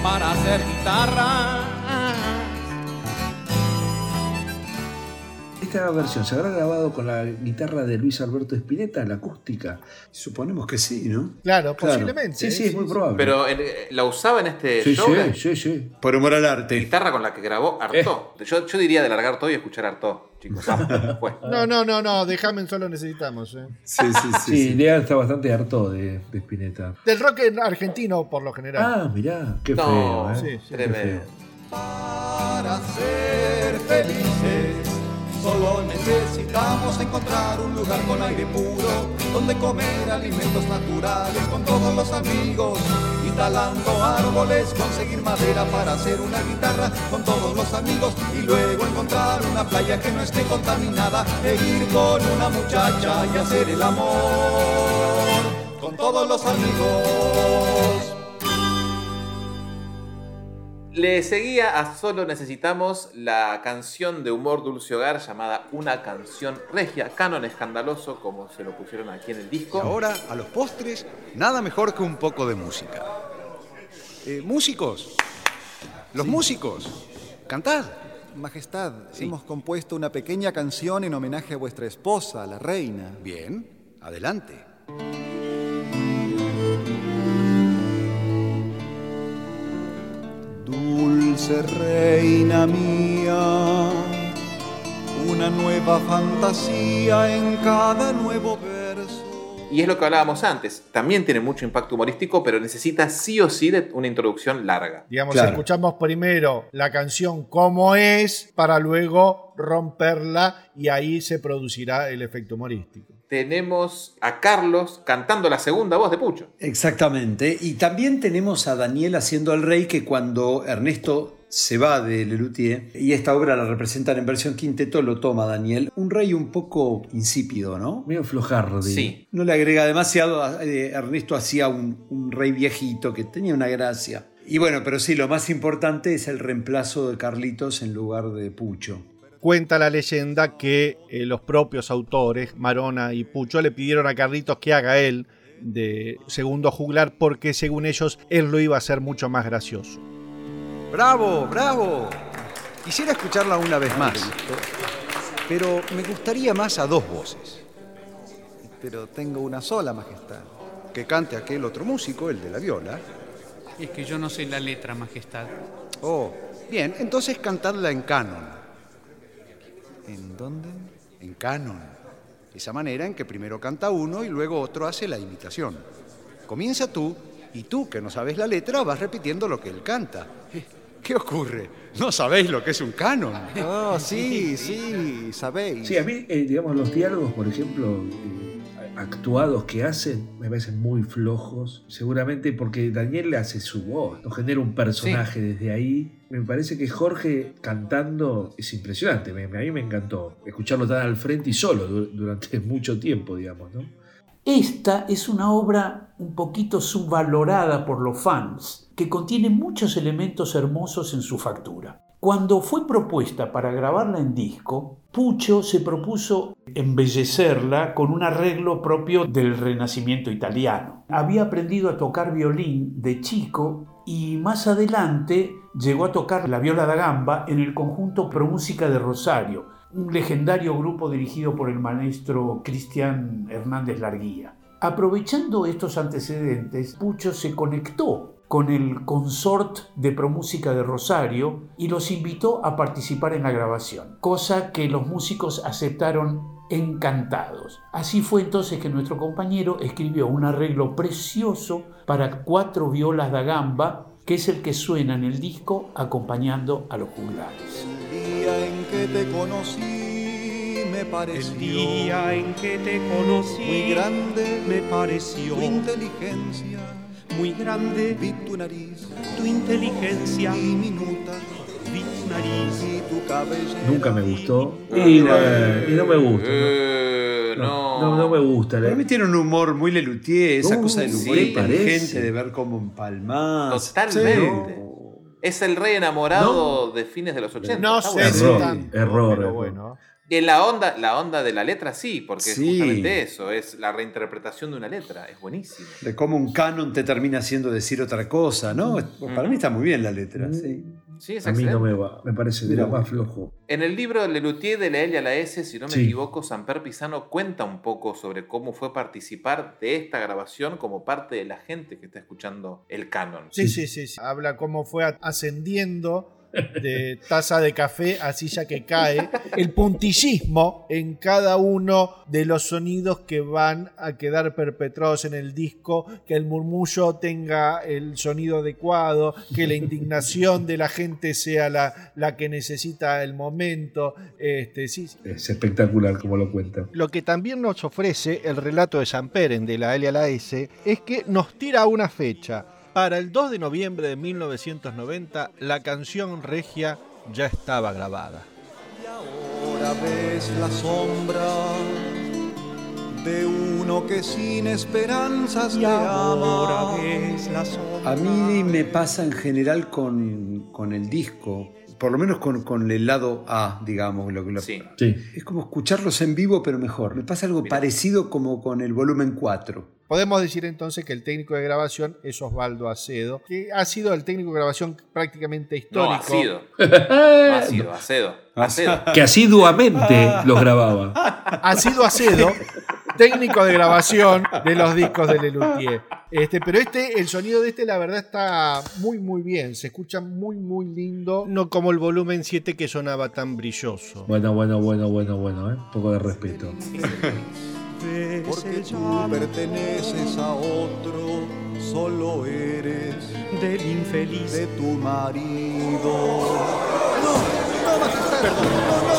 para hacer guitarras? ¿Esta versión se habrá grabado con la guitarra de Luis Alberto Spinetta, la acústica? Suponemos que sí, ¿no? Claro, Claro. posiblemente. Sí, sí, es muy probable. Pero eh, la usaba en este Sí, show. sí, sí, sí. Por humor al arte. guitarra con la que grabó Artaud. Eh. Yo, yo diría de largar todo y escuchar Artaud, chicos. No, no, no, no, déjame solo necesitamos. ¿eh? Sí, sí, sí. Sí, Lea está bastante harto de, de Spinetta. Del rock en argentino, por lo general. Ah, mirá, qué No, feo, ¿eh? sí, sí, Qué tremendo. feo. Para ser felices, solo necesitamos encontrar un lugar con aire puro, donde comer alimentos naturales con todos los amigos. Y talando árboles, conseguir madera para hacer una guitarra con todos los amigos. Y luego encontrar una playa que no esté contaminada, e ir con una muchacha y hacer el amor con todos los amigos. Le seguía a Solo Necesitamos la canción de humor dulce hogar llamada Una canción regia, canon escandaloso, como se lo pusieron aquí en el disco. Y ahora, a los postres, nada mejor que un poco de música. Eh, músicos, los músicos, cantad. Majestad, hemos compuesto una pequeña canción en homenaje a vuestra esposa, la reina. Bien, adelante. Dulce reina mía, una nueva fantasía en cada nuevo verso. Y es lo que hablábamos antes. También tiene mucho impacto humorístico, pero necesita sí o sí de una introducción larga. Digamos, Claro. escuchamos primero la canción como es para luego romperla y ahí se producirá el efecto humorístico. Tenemos a Carlos cantando la segunda voz de Pucho. Exactamente. Y también tenemos a Daniel haciendo al rey que cuando Ernesto se va de Lelutier y esta obra la representan en versión quinteto, lo toma Daniel. Un rey un poco insípido, ¿no? Medio flojardi. Sí. No le agrega demasiado. eh, Ernesto hacía un, un rey viejito que tenía una gracia. Y bueno, pero sí, lo más importante es el reemplazo de Carlitos en lugar de Pucho. Cuenta la leyenda que eh, los propios autores, Marona y Pucho, le pidieron a Carlitos que haga él de segundo juglar porque según ellos él lo iba a hacer mucho más gracioso. Bravo, bravo. Quisiera escucharla una vez más. Pero me gustaría más a dos voces. Pero tengo una sola, Majestad. Que cante aquel otro músico, el de la viola. Es que yo no sé la letra, Majestad. Oh, bien, entonces cantadla en canon. ¿En dónde? En canon. Esa manera en que primero canta uno y luego otro hace la imitación. Comienza tú y tú, que no sabes la letra, vas repitiendo lo que él canta. Eh, ¿Qué ocurre? ¿No sabéis lo que es un canon? Oh, sí, sí, sabéis. Sí, a mí, eh, digamos, los diálogos, por ejemplo, eh, actuados que hacen, me parecen muy flojos. Seguramente porque Daniel le hace su voz, no genera un personaje desde ahí. Me parece que Jorge cantando es impresionante. A mí me encantó escucharlo tan al frente y solo du- durante mucho tiempo, digamos, ¿no? Esta es una obra un poquito subvalorada por los fans, que contiene muchos elementos hermosos en su factura. Cuando fue propuesta para grabarla en disco, Pucho se propuso embellecerla con un arreglo propio del Renacimiento italiano. Había aprendido a tocar violín de chico y más adelante llegó a tocar la viola da gamba en el conjunto Pro Música de Rosario, un legendario grupo dirigido por el maestro Cristian Hernández Larguía. Aprovechando estos antecedentes, Pucho se conectó con el consort de Promúsica de Rosario y los invitó a participar en la grabación, cosa que los músicos aceptaron encantados. Así fue entonces que nuestro compañero escribió un arreglo precioso para cuatro violas da gamba, que es el que suena en el disco acompañando a los juglares. El día en que te conocí me pareció. El día en que te conocí Muy grande me pareció tu inteligencia. muy grande Vi tu nariz tu inteligencia diminuta Nunca me gustó. Y, no, y no me gusta. Eh, No, no. no, no me gusta. Para mí tiene un humor muy Lelutier, esa Uh, cosa del humor sí, inteligente, parece. de ver cómo empalmás. Totalmente. Es el rey enamorado de fines de los 80. No sé Error, error, pero bueno. Y la onda, la onda de la letra sí, porque Sí. es justamente eso, es la reinterpretación de una letra, es buenísimo. De cómo un canon te termina haciendo decir otra cosa, ¿no? Para mí está muy bien la letra. sí. Sí, es a mí no me va, me parece de lo más flojo. En el libro Lelutier de la L a la S, si no me Sí. equivoco, Samper Pisano cuenta un poco sobre cómo fue participar de esta grabación como parte de la gente que está escuchando el canon. Sí, sí, sí, sí. Habla cómo fue ascendiendo de taza de café a silla que cae. El puntillismo en cada uno de los sonidos que van a quedar perpetrados en el disco, que el murmullo tenga el sonido adecuado, que la indignación de la gente sea la, la que necesita el momento. Este, sí, sí. Es espectacular como lo cuenta. Lo que también nos ofrece el relato de San Peren de la L a la S es que nos tira una fecha. Para el 2 de noviembre de 1990, la canción regia ya estaba grabada. Ahora ves la sombra de uno que sin esperanzas te ama. A mí me pasa en general con, con el disco, por lo menos con, con el lado A, digamos. Lo, Sí. Es como escucharlos en vivo, pero mejor. Me pasa algo parecido como con el volumen 4. Podemos decir entonces que el técnico de grabación es Osvaldo Acedo, que ha sido el técnico de grabación prácticamente No, histórico. ha sido. No ha sido, Acedo. Acedo. Que asiduamente los grababa. Ha sido Acedo, técnico de grabación de los discos de Lelutier. Este, pero este, el sonido de este, la verdad, está muy, muy bien. Se escucha muy, muy lindo. No como el volumen 7 que sonaba tan brilloso. Bueno, bueno, bueno, bueno, bueno, ¿eh? Un poco de respeto. Porque tú perteneces a otro, solo eres del infeliz. de tu marido.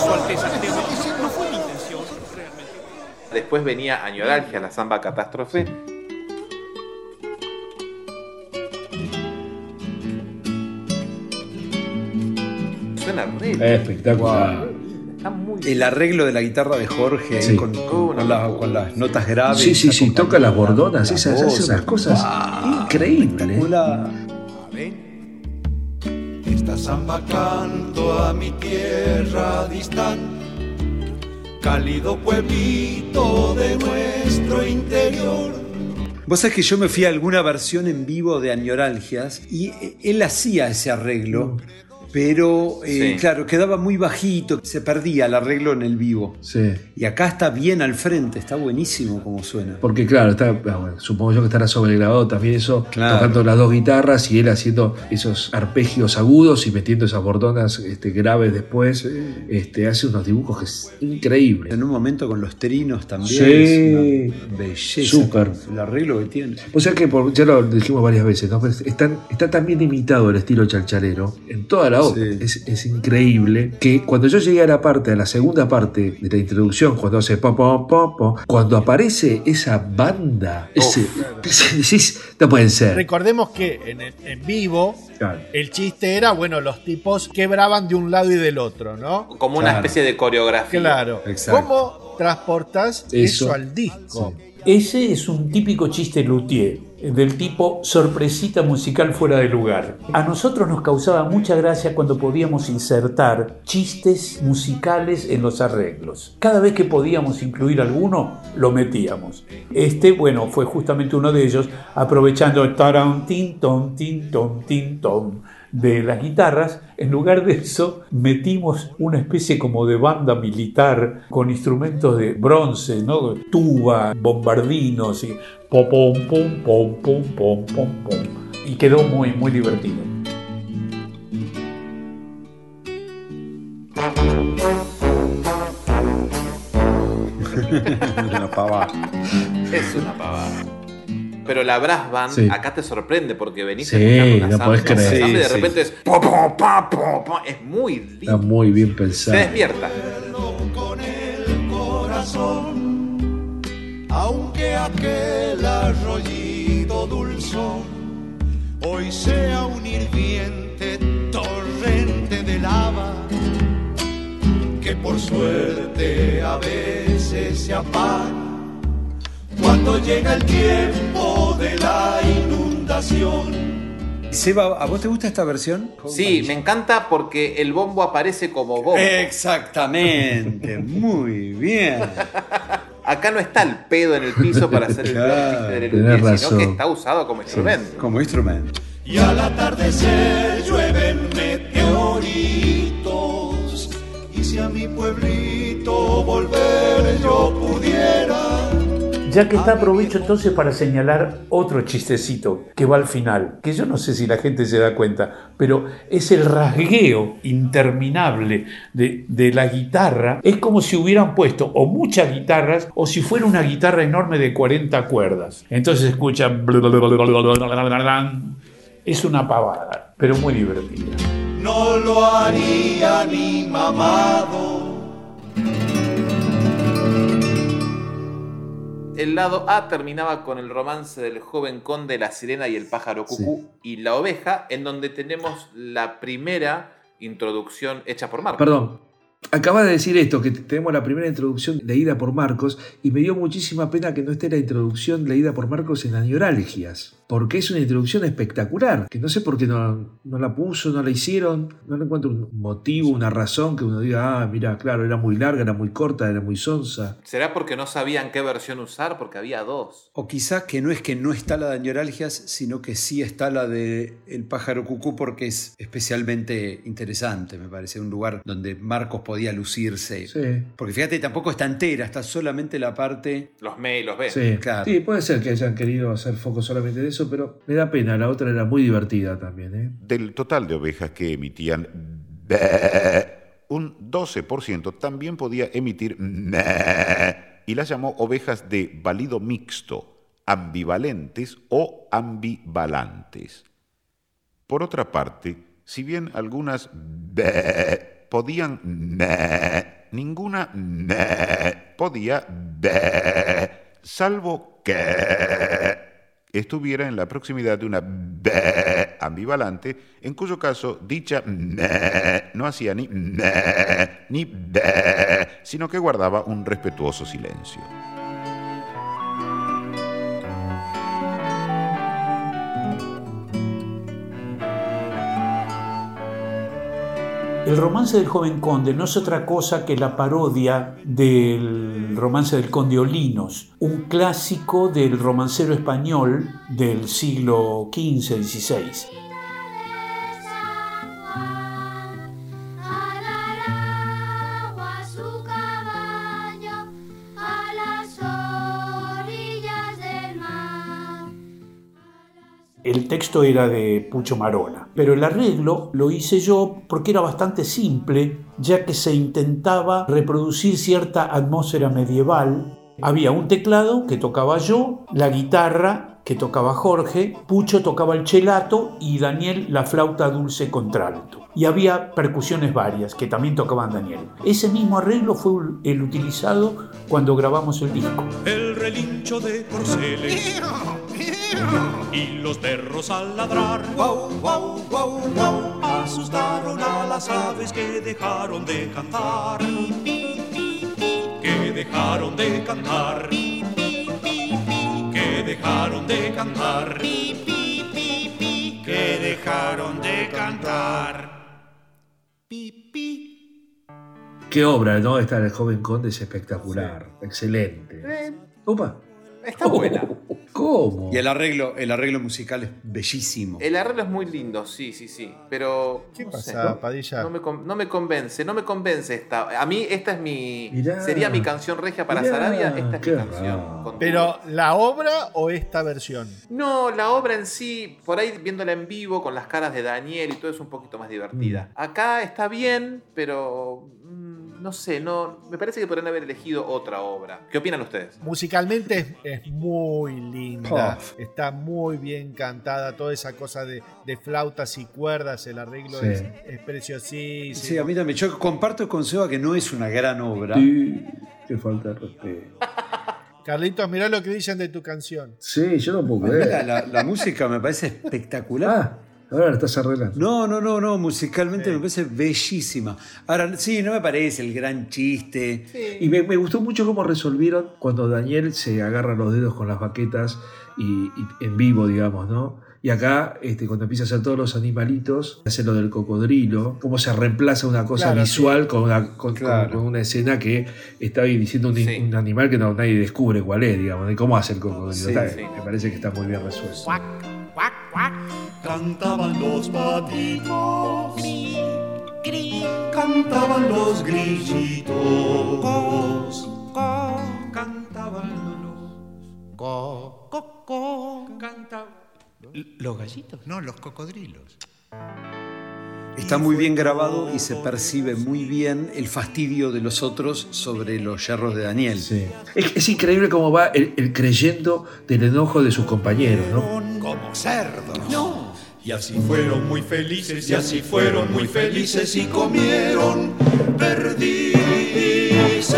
Su Alteza, no, no fue mi intención, realmente. Después venía Añoralgia, la samba catástrofe. Suena re. Espectacular. Está muy El arreglo de la guitarra de Jorge Sí. con, con- con la- con las notas graves. Sí, sí, sí, toca las bordonas, la esas, voz. unas cosas increíbles. Espectacular. Esta samba canto a mi tierra distante, cálido pueblito de nuestro interior. Vos sabés que yo me fui a alguna versión en vivo de Añoralgias y eh, él hacía ese arreglo, pero eh, Sí. claro, quedaba muy bajito, se perdía el arreglo en el vivo. Sí. Y acá está bien al frente, está buenísimo como suena. Porque claro, está, ah, bueno, supongo yo que estará sobregrabado también eso, Claro. tocando las dos guitarras y él haciendo esos arpegios agudos y metiendo esas bordonas este, graves después. Este, hace unos dibujos que es increíble. En un momento con los trinos también. Sí. es una belleza. Súper. El arreglo que tiene. O sea que por- ya lo dijimos varias veces, ¿no? Pero es tan- está tan bien imitado el estilo chalchalero en toda la Sí. Es, es increíble que cuando yo llegué a la parte, a la segunda parte de la introducción, cuando hace pom pom pom pom, cuando aparece esa banda, ese, ese- decís, no pueden ser. Recordemos que en, el- en vivo Claro. el chiste era, bueno, los tipos quebraban de un lado y del otro, ¿no? Como una Claro. especie de coreografía. Claro. Exacto. ¿Cómo transportas eso, Eso. al disco? Ese es un típico chiste luthier, del tipo sorpresita musical fuera de lugar. A nosotros nos causaba mucha gracia cuando podíamos insertar chistes musicales en los arreglos. Cada vez que podíamos incluir alguno, lo metíamos. Este, bueno, fue justamente uno de ellos, aprovechando taran, tin, ton, tin, ton, tin, ton de las guitarras, en lugar de eso metimos una especie como de banda militar con instrumentos de bronce, ¿no? Tuba, bombardinos y pom pom pom pom pom pom pom pom. Y quedó muy muy divertido. Una pavada. Es una pavada. Pero la brass band Sí. acá te sorprende porque venís Sí, escuchando una no podés creer. samba y de Sí, sí. repente es pom, pam, pom, pom. es muy lindo. Está muy bien Se pensado. despierta. con el corazón, aunque aquel arroyito dulzón hoy sea un hirviente torrente de lava que por suerte a veces se apaga cuando llega el tiempo de la inundación. Seba, ¿a vos te gusta esta versión? Sí, me encanta porque el bombo aparece como bombo. Exactamente, muy bien. Acá no está el pedo en el piso para hacer el Claro, del Luthier, sino razón. que está usado como instrumento. Como instrumento. y al atardecer llueven meteoritos. Y si a mi pueblito volver yo pudiera. Ya que está, aprovecho entonces para señalar otro chistecito que va al final, que yo no sé si la gente se da cuenta, pero es el rasgueo interminable de, de la guitarra. Es como si hubieran puesto o muchas guitarras o si fuera una guitarra enorme de 40 cuerdas. Entonces se escucha... Es una pavada, pero muy divertida. No lo haría ni mamado. El lado A terminaba con el romance del joven conde, la sirena y el pájaro cucú y la oveja, en donde tenemos la primera introducción hecha por Marcos. Perdón, acaba de decir esto, que tenemos la primera introducción leída por Marcos, y me dio muchísima pena que no esté la introducción leída por Marcos en Anioralgias, porque es una introducción espectacular, que no sé por qué no, no la puso, no la hicieron, no le encuentro un motivo, una razón que uno diga, ah, mira, claro, era muy larga, era muy corta, era muy sonsa. ¿Será porque no sabían qué versión usar? Porque había dos. O quizás que no es que no está la de añoralgias, sino que sí está la de El pájaro cucú porque es especialmente interesante, me parece, un lugar donde Marcos podía lucirse. Sí. Porque fíjate, tampoco está entera, está solamente la parte... Los me y los B. Sí, Claro. sí, puede ser que hayan querido hacer foco solamente de eso, pero me da pena, la otra era muy divertida también. ¿eh? Del total de ovejas que emitían un 12% también podía emitir y las llamó ovejas de valido mixto, ambivalentes o ambivalantes. Por otra parte, si bien algunas podían ninguna podía salvo que estuviera en la proximidad de una "bé" ambivalante, en cuyo caso dicha no hacía ni ni sino que guardaba un respetuoso silencio. El romance del joven conde no es otra cosa que la parodia del romance del conde Olinos, un clásico del romancero español del siglo XV-XVI. El texto era de Pucho Marona, pero el arreglo lo hice yo porque era bastante simple, ya que se intentaba reproducir cierta atmósfera medieval. Había un teclado que tocaba yo, la guitarra que tocaba Jorge, Pucho tocaba el chelato y Daniel la flauta dulce contralto. Y había percusiones varias que también tocaban Daniel. Ese mismo arreglo fue el utilizado cuando grabamos el disco. El relincho de corceles y los perros al ladrar. Guau, guau, guau, guau, asustaron a las aves que dejaron de cantar. Que dejaron de cantar. Que dejaron de cantar. Que dejaron de cantar. Qué obra, ¿no? Esta del joven conde es espectacular, excelente. Opa. Está buena. ¿Cómo? Y el arreglo, el arreglo musical es bellísimo. El arreglo es muy lindo, sí, sí, sí. Pero. ¿Qué no pasa, sé, Padilla? No me, no me convence, no me convence esta. A mí, esta es mi. Mirá. sería mi canción regia para Mirá, Sarabia. Esta es mi canción. Pero, ¿la obra o esta versión? No, la obra en sí, por ahí viéndola en vivo con las caras de Daniel y todo es un poquito más divertida. Acá está bien, pero mm, no sé, no, me parece que podrían haber elegido otra obra. ¿Qué opinan ustedes? Musicalmente es, es muy linda, Oh. está muy bien cantada, toda esa cosa de, de flautas y cuerdas, el arreglo Sí. es, es preciosísimo. Sí, a mí también. Yo comparto con Seba que no es una gran obra. Sí, qué falta de respeto. Carlitos, mirá lo que dicen de tu canción. Sí, yo no puedo creer. La, la- la música me parece espectacular. Ah, ahora la estás arreglando. No, no, no, no, musicalmente me parece bellísima. Ahora, sí, no me parece el gran chiste. Y me, me gustó mucho cómo resolvieron cuando Daniel se agarra los dedos con las baquetas y, y en vivo, digamos, ¿no? Y acá, este, cuando empieza a hacer todos los animalitos, hace lo del cocodrilo, cómo se reemplaza una cosa Claro, visual con, una, con, Claro. con- con una escena que está ahí diciendo un, un animal que no, nadie descubre cuál es, digamos, de cómo hace el cocodrilo. Sí, Está- sí. Me parece que está muy bien resuelto. Cantaban los patitos, cantaban los grillitos, cantaban los... Co, co, co. Cantaban... ¿Los gallitos? No, los cocodrilos. Está muy bien grabado y se percibe muy bien el fastidio de los otros sobre los yerros de Daniel. Es, es increíble cómo va el, el creyendo del enojo de sus compañeros, ¿no? Como cerdos. No. Y así fueron muy felices, y así fueron muy felices y comieron perdices.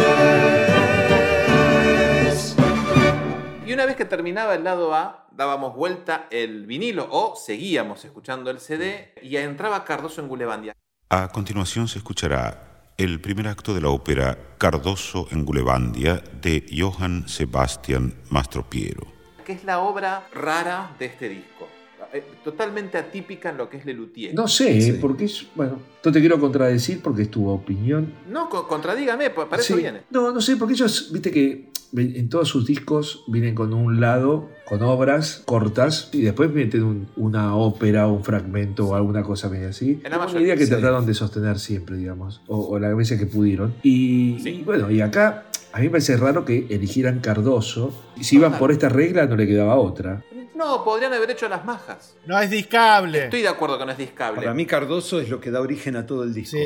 Y una vez que terminaba el lado A, dábamos vuelta el vinilo o seguíamos escuchando el CD y entraba Cardoso en Gulebandia. A continuación se escuchará el primer acto de la ópera Cardoso en Gulebandia de Johann Sebastian Mastropiero. que es la obra rara de este disco. Eh, Totalmente atípica en lo que es Lelutier. No sé, porque es. Bueno, no te quiero contradecir porque es tu opinión. No, co- contradígame, para eso Sí. viene. No, no sé, porque ellos, viste que en todos sus discos vienen con un lado, con obras cortas, y después meten un- una ópera, un fragmento o alguna cosa medio así. En la Una idea que sí. trataron de sostener siempre, digamos, o, o las veces que pudieron. Y, y bueno, y acá a mí me parece raro que eligieran Cardoso. Y si iban por esta regla, no le quedaba otra. No, podrían haber hecho las majas. No es discable. Estoy de acuerdo que no es discable. Para mí Cardoso es lo que da origen a todo el disco.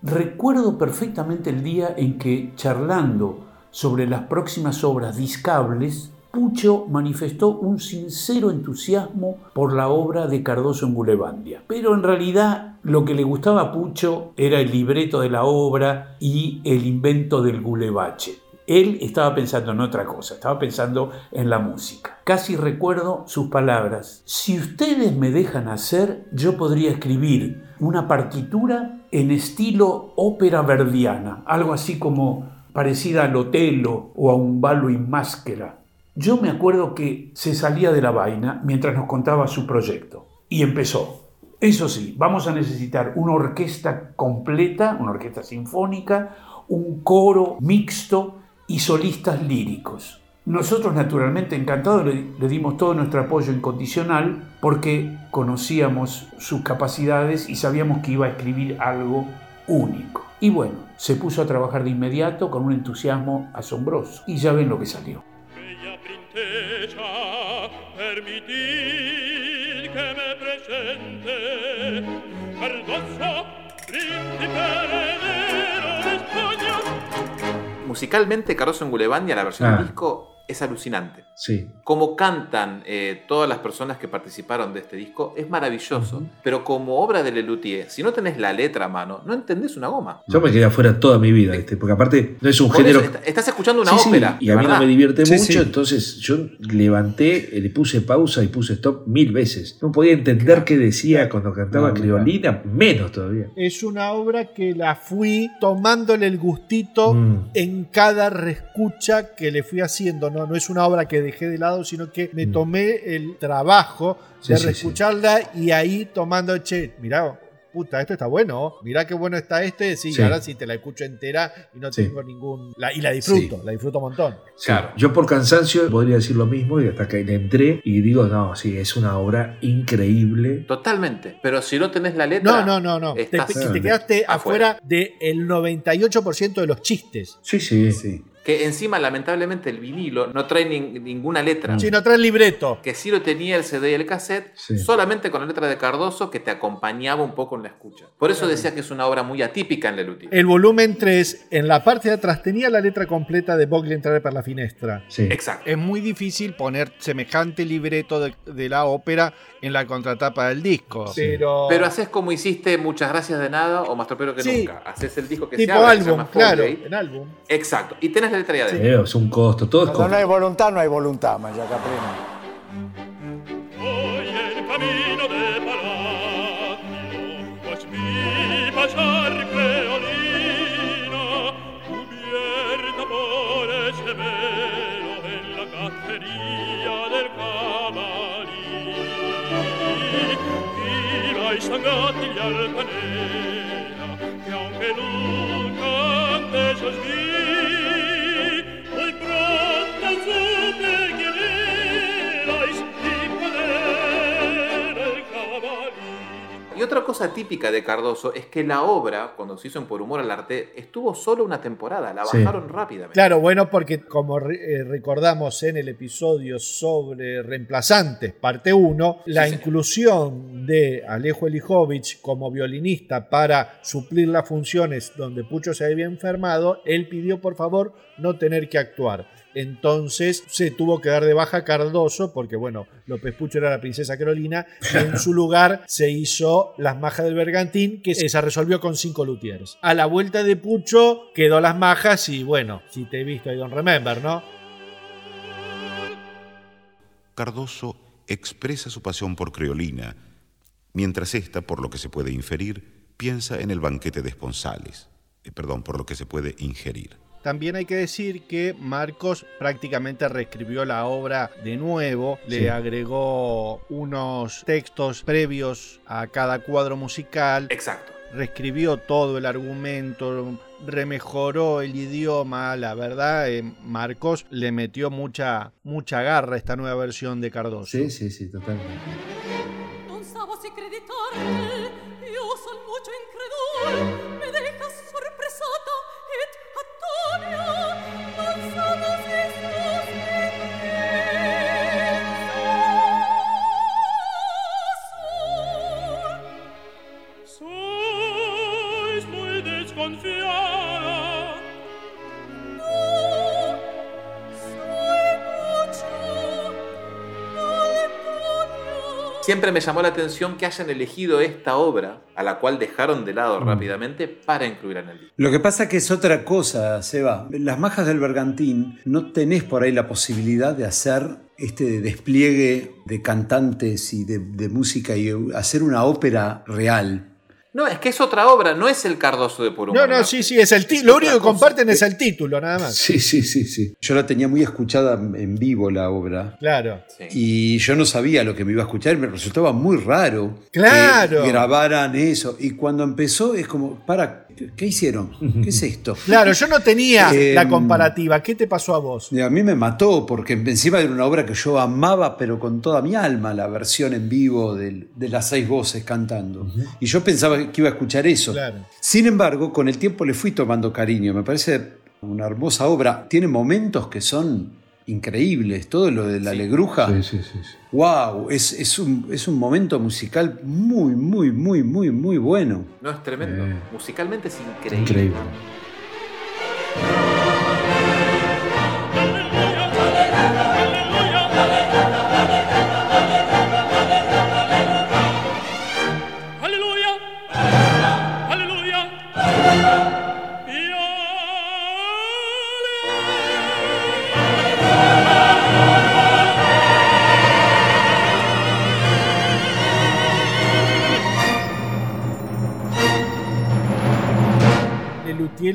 Recuerdo perfectamente el día en que, charlando sobre las próximas obras discables, Pucho manifestó un sincero entusiasmo por la obra de Cardoso en Gulebandia. Pero en realidad lo que le gustaba a Pucho era el libreto de la obra y el invento del gulebache. Él estaba pensando en otra cosa, estaba pensando en la música. Casi recuerdo sus palabras. Si ustedes me dejan hacer, yo podría escribir una partitura en estilo ópera verdiana, algo así como parecida al Otelo o a un balo in maschera. Yo me acuerdo que se salía de la vaina mientras nos contaba su proyecto y empezó. Eso sí, vamos a necesitar una orquesta completa, una orquesta sinfónica, un coro mixto y solistas líricos. Nosotros naturalmente encantados le, dimos todo nuestro apoyo incondicional porque conocíamos sus capacidades y sabíamos que iba a escribir algo único. Y bueno, se puso a trabajar de inmediato con un entusiasmo asombroso. Y ya ven lo que salió. Permitid que me presente príncipe. Musicalmente, Cardoso en Gulebandia, la versión Ah. del disco, es alucinante. Sí. Como cantan eh, todas las personas que participaron de este disco, es maravilloso. Pero como obra de Lelutier, si no tenés la letra a mano, no entendés una goma. Yo me quedé afuera toda mi vida, ¿viste? porque aparte no es un género... eso, estás escuchando una Sí, sí, ópera. y a mí no me divierte Sí, mucho, sí. entonces yo levanté, eh, le puse pausa y puse stop mil veces. No podía entender qué decía cuando cantaba No, Criolina, menos todavía. Es una obra que la fui tomándole el gustito Mm. en cada reescucha que le fui haciendo. No, no es una obra que dejé de lado, sino que me tomé el trabajo Mm. Sí, de sí, reescucharla y ahí tomando, che, mirá, puta, esto está bueno, mirá qué bueno está este. Sí, Sí. ahora sí te la escucho entera y no Sí. tengo ningún. la- y la disfruto, la disfruto un montón. Claro. Yo por cansancio podría decir lo mismo y hasta que le entré y digo, no, sí, es una obra increíble. Totalmente. Pero si no tenés la letra. No, no, no, no. Te, te- te quedaste afuera del 98% de los chistes. Sí, sí. Que encima, lamentablemente, el vinilo no trae nin- ninguna letra. Si no trae el libreto. Que sí lo tenía el CD y el cassette, solamente con la letra de Cardoso que te acompañaba un poco en la escucha. Por eso decía que es una obra muy atípica en Lelutier. El volumen 3, en la parte de atrás, tenía la letra completa de Voglio entrar per la finestra. Exacto. Es muy difícil poner semejante libreto de, de la ópera en la contratapa del disco. Pero, Pero haces como hiciste Muchas Gracias de Nada o Más Tropero que Sí. Nunca. Haces el disco que tipo se abre, que se álbum, llama claro, en álbum. Exacto. Y tenés de Eh, es un costo, todo es Cuando no costo. hay voluntad, no hay voluntad, Maya Y otra cosa típica de Cardoso es que la obra, cuando se hizo en Por Humor al Arte, estuvo solo una temporada, la Sí. bajaron rápidamente. Claro, bueno, porque como eh, recordamos en el episodio sobre reemplazantes, parte 1, la inclusión de Alejo Elijovich como violinista para suplir las funciones donde Pucho se había enfermado, él pidió por favor no tener que actuar. Entonces se tuvo que dar de baja Cardoso porque, bueno, López Pucho era la princesa Carolina y en su lugar se hizo Las Majas del Bergantín que se resolvió con cinco luthiers. A la vuelta de Pucho quedó Las Majas y, bueno, si te he visto, I don't remember, ¿no? Cardoso expresa su pasión por Creolina, mientras ésta, por lo que se puede inferir, piensa en el banquete de esponsales. Eh, perdón, por lo que se puede ingerir. También hay que decir que Marcos prácticamente reescribió la obra de nuevo, le agregó unos textos previos a cada cuadro musical. Exacto. Reescribió todo el argumento, remejoró el idioma, la verdad, eh, Marcos le metió mucha, mucha garra a esta nueva versión de Cardoso. Sí, sí, sí, totalmente. Siempre me llamó la atención que hayan elegido esta obra, a la cual dejaron de lado rápidamente, para incluir en el disco. Lo que pasa que es otra cosa, Seba. Las majas del bergantín no tenés por ahí la posibilidad de hacer este despliegue de cantantes y de, de música y hacer una ópera real. No, es que es otra obra, no es el Cardoso de Por No, no, sí, sí, es el ti- Lo único que comparten es el título, nada más. Sí, sí, sí, sí. Yo la tenía muy escuchada en vivo la obra. Claro. Y yo no sabía lo que me iba a escuchar, me resultaba muy raro Claro. que grabaran eso. Y cuando empezó es como, para, ¿qué hicieron? ¿Qué es esto? Claro, yo no tenía Eh, la comparativa. ¿Qué te pasó a vos? A mí me mató porque encima era una obra que yo amaba, pero con toda mi alma, la versión en vivo de, las seis voces cantando. Y yo pensaba que iba a escuchar eso. Claro. Sin embargo, con el tiempo le fui tomando cariño. Me parece una hermosa obra. Tiene momentos que son increíbles. Todo lo de la alegruja. ¡Wow! Es, es un, es un momento musical muy, muy, muy, muy, muy bueno. No, es tremendo. Eh. Musicalmente es increíble. Increíble.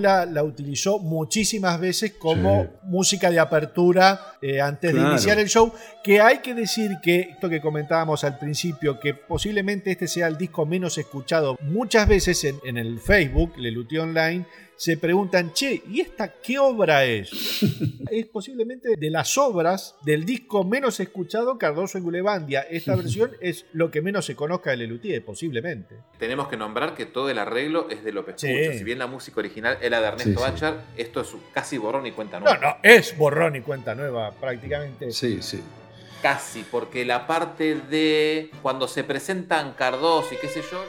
La, utilizó muchísimas veces como música de apertura eh, antes de iniciar el show. Que hay que decir que esto que comentábamos al principio, que posiblemente este sea el disco menos escuchado. Muchas veces en, en el Facebook, Lelutier Online, se preguntan, che, ¿y esta qué obra es? es posiblemente de las obras del disco menos escuchado Cardoso en Gulebandia. Esta versión es lo que menos se conozca de Lelutier, posiblemente. Tenemos que nombrar que todo el arreglo es de López Sí. Pucho. Si bien la música original era de Ernesto Sí, sí. Bachar, esto es casi borrón y cuenta No, nueva. no, es borrón y cuenta nueva prácticamente. Sí, sí. Casi, porque la parte de cuando se presentan Cardoso y qué sé yo.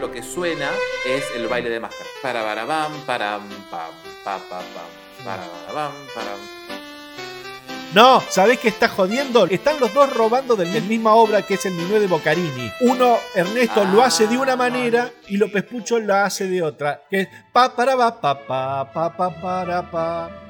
Lo que suena es el baile de máscara. Para barabam, param, pam, pa, pa, pam, para barabam, param. No, ¿sabés qué está jodiendo? Están los dos robando de la misma obra que es el Minué de Boccarini. Uno, Ernesto, lo hace de una manera y López Pucho la hace de otra. Que es pa para pa pa pa pa pa para pa.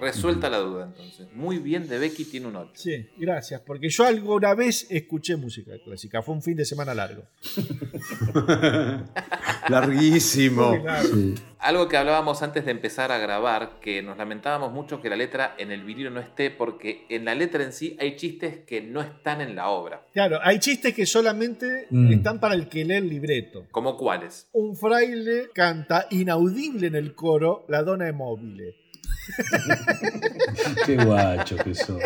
Resuelta la duda, entonces. Muy bien, de Becky tiene un 8. Sí, gracias, porque yo alguna vez escuché música clásica. Fue un fin de semana largo. Larguísimo. Largo. Algo que hablábamos antes de empezar a grabar, que nos lamentábamos mucho que la letra en el vinilo no esté, porque en la letra en sí hay chistes que no están en la obra. Claro, hay chistes que solamente Mm. están para el que lee el libreto. ¿Como cuáles? Un fraile canta inaudible en el coro La dona mobile. Qué guacho que sos.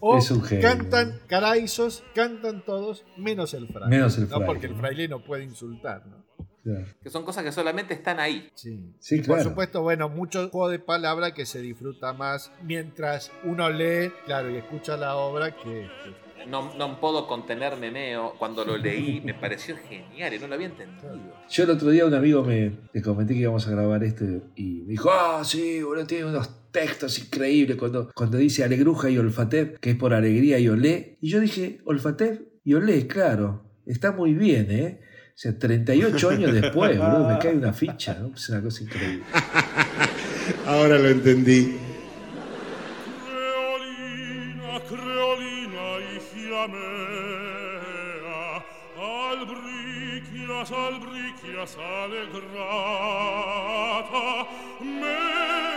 O Es un genio. cantan caraizos, cantan todos, menos el fraile. Menos el No, fraile. porque el fraile no puede insultar, ¿no? Que son cosas que solamente están ahí. Sí. Sí, Y por claro. supuesto, bueno, mucho juego de palabra que se disfruta más mientras uno lee, claro, y escucha la obra que... No, no puedo contenerme meo. Cuando lo leí me pareció genial y no lo había entendido. Yo el otro día un amigo me le comenté que íbamos a grabar esto y me dijo, ah, sí, boludo, tiene unos textos increíbles cuando, cuando dice alegruja y olfatev, que es por alegría y olé. Y yo dije, olfatev y olé, claro, está muy bien, ¿eh? O sea, 38 años después, boludo, me cae una ficha, ¿no? Es una cosa increíble. Ahora lo entendí. Creolina, creolina, hija mea, albriquias, albriquias, alegrata, me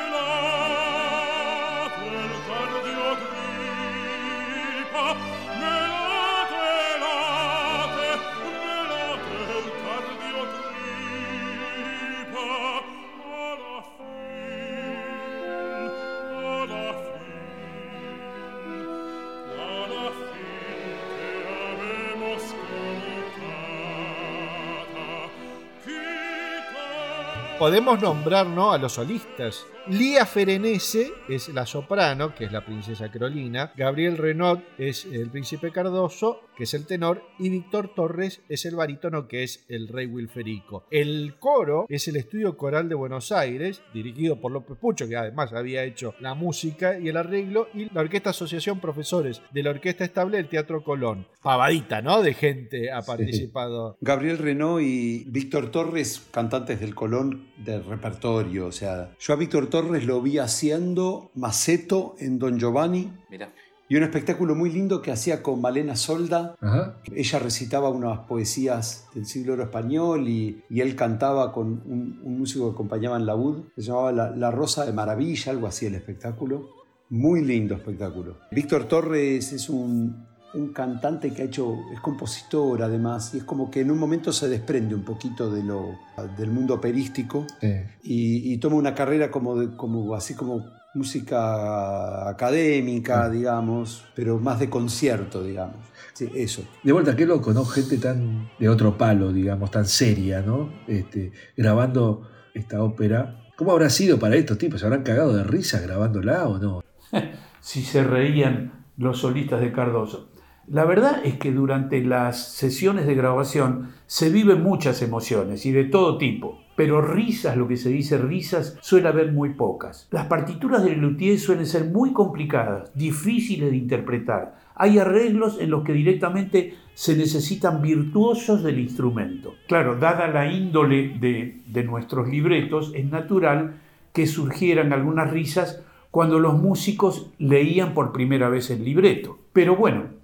Podemos nombrar ¿no? a los solistas. Lía Ferenese es la soprano, que es la princesa Carolina. Gabriel Renaud es el príncipe Cardoso, que es el tenor. Y Víctor Torres es el barítono, que es el rey Wilferico. El coro es el Estudio Coral de Buenos Aires, dirigido por López Pucho, que además había hecho la música y el arreglo. Y la Orquesta Asociación Profesores de la Orquesta Estable del Teatro Colón. Pavadita, ¿no? De gente ha participado. Gabriel Renault y Víctor Torres, cantantes del Colón del repertorio. O sea, yo a Víctor Torres lo vi haciendo Maceto en Don Giovanni. Mira. Y un espectáculo muy lindo que hacía con Malena Solda. Ajá. Ella recitaba unas poesías del siglo oro español y, y él cantaba con un, un músico que acompañaba en la UD. Se llamaba la, La Rosa de Maravilla, algo así el espectáculo. Muy lindo espectáculo. Víctor Torres es un, un cantante que ha hecho, es compositor además, y es como que en un momento se desprende un poquito de lo, del mundo operístico Sí. y, y toma una carrera como, de, como así como música académica, digamos, pero más de concierto, digamos. Sí, eso. De vuelta, qué loco, ¿no? Gente tan de otro palo, digamos, tan seria, ¿no? Este, grabando esta ópera. ¿Cómo habrá sido para estos tipos? ¿Se habrán cagado de risa grabándola o no? si se reían los solistas de Cardoso. La verdad es que durante las sesiones de grabación se viven muchas emociones y de todo tipo, pero risas, lo que se dice risas, suele haber muy pocas. Las partituras de Luthier suelen ser muy complicadas, difíciles de interpretar. Hay arreglos en los que directamente se necesitan virtuosos del instrumento. Claro, dada la índole de, de nuestros libretos, es natural que surgieran algunas risas cuando los músicos leían por primera vez el libreto. Pero bueno,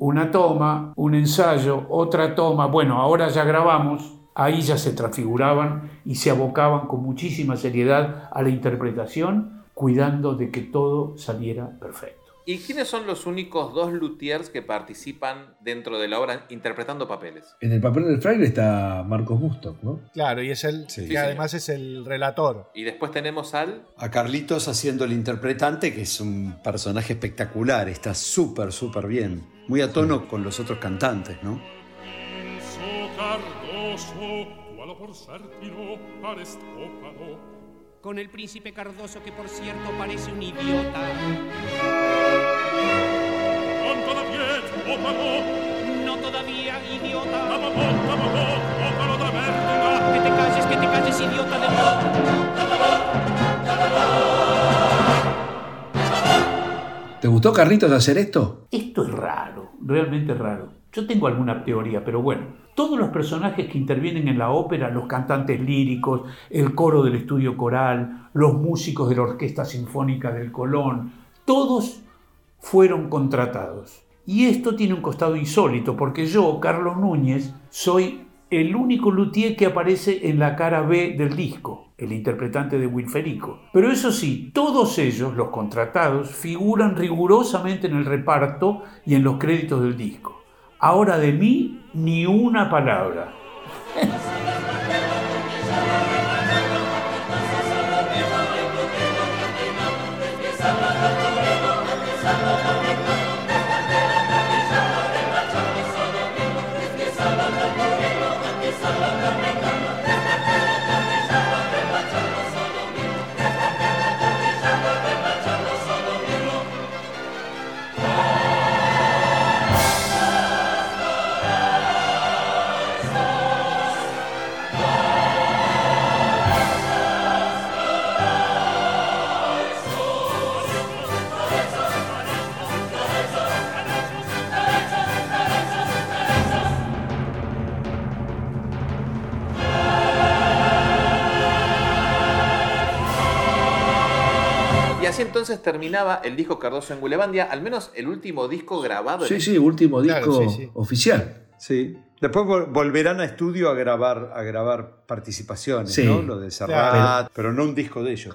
una toma, un ensayo, otra toma, bueno, ahora ya grabamos, ahí ya se transfiguraban y se abocaban con muchísima seriedad a la interpretación, cuidando de que todo saliera perfecto. ¿Y quiénes son los únicos dos luthiers que participan dentro de la obra interpretando papeles? En el papel del fraile está Marcos Mustok, ¿no? Claro, y es el Sí. que Sí, además es el relator. Y después tenemos al... A Carlitos haciendo el interpretante, que es un personaje espectacular, está súper, súper bien. Muy a tono con los otros cantantes, ¿no? Con el príncipe Cardoso que por cierto parece un idiota. No todavía, idiota. Que te calles, que te calles, idiota de ¿Te gustó, Carlitos, hacer esto? Esto es raro, realmente raro. Yo tengo alguna teoría, pero bueno, todos los personajes que intervienen en la ópera, los cantantes líricos, el coro del estudio coral, los músicos de la Orquesta Sinfónica del Colón, todos fueron contratados. Y esto tiene un costado insólito, porque yo, Carlos Núñez, soy el único luthier que aparece en la cara B del disco, el interpretante de Wilferico. Pero eso sí, todos ellos, los contratados, figuran rigurosamente en el reparto y en los créditos del disco. Ahora de mí, ni una palabra. entonces terminaba el disco Cardoso en Gulebandia, al menos el último disco grabado. Sí, en sí, último Claro, disco sí, sí. oficial. Sí. Después vol- volverán a estudio a grabar, a grabar participaciones, Sí. ¿no? Lo de Serrat, Claro. pero no un disco de ellos.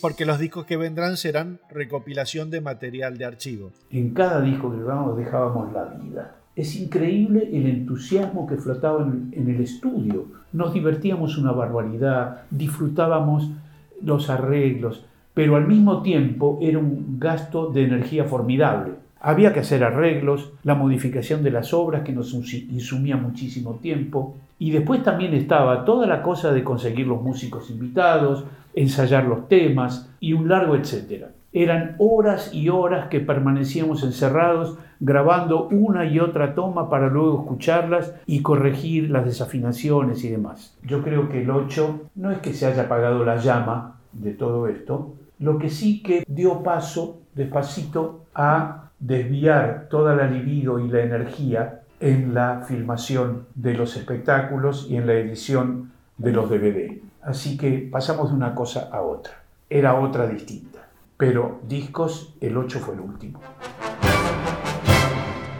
Porque los discos que vendrán serán recopilación de material de archivo. En cada disco que grabábamos dejábamos la vida. Es increíble el entusiasmo que flotaba en, en el estudio. Nos divertíamos una barbaridad, disfrutábamos los arreglos, pero al mismo tiempo era un gasto de energía formidable. Había que hacer arreglos, la modificación de las obras que nos insumía muchísimo tiempo, y después también estaba toda la cosa de conseguir los músicos invitados, ensayar los temas y un largo etcétera. Eran horas y horas que permanecíamos encerrados grabando una y otra toma para luego escucharlas y corregir las desafinaciones y demás. Yo creo que el 8 no es que se haya apagado la llama de todo esto, lo que sí que dio paso despacito a desviar toda la libido y la energía en la filmación de los espectáculos y en la edición de los DVD. Así que pasamos de una cosa a otra. Era otra distinta. Pero discos, el 8 fue el último.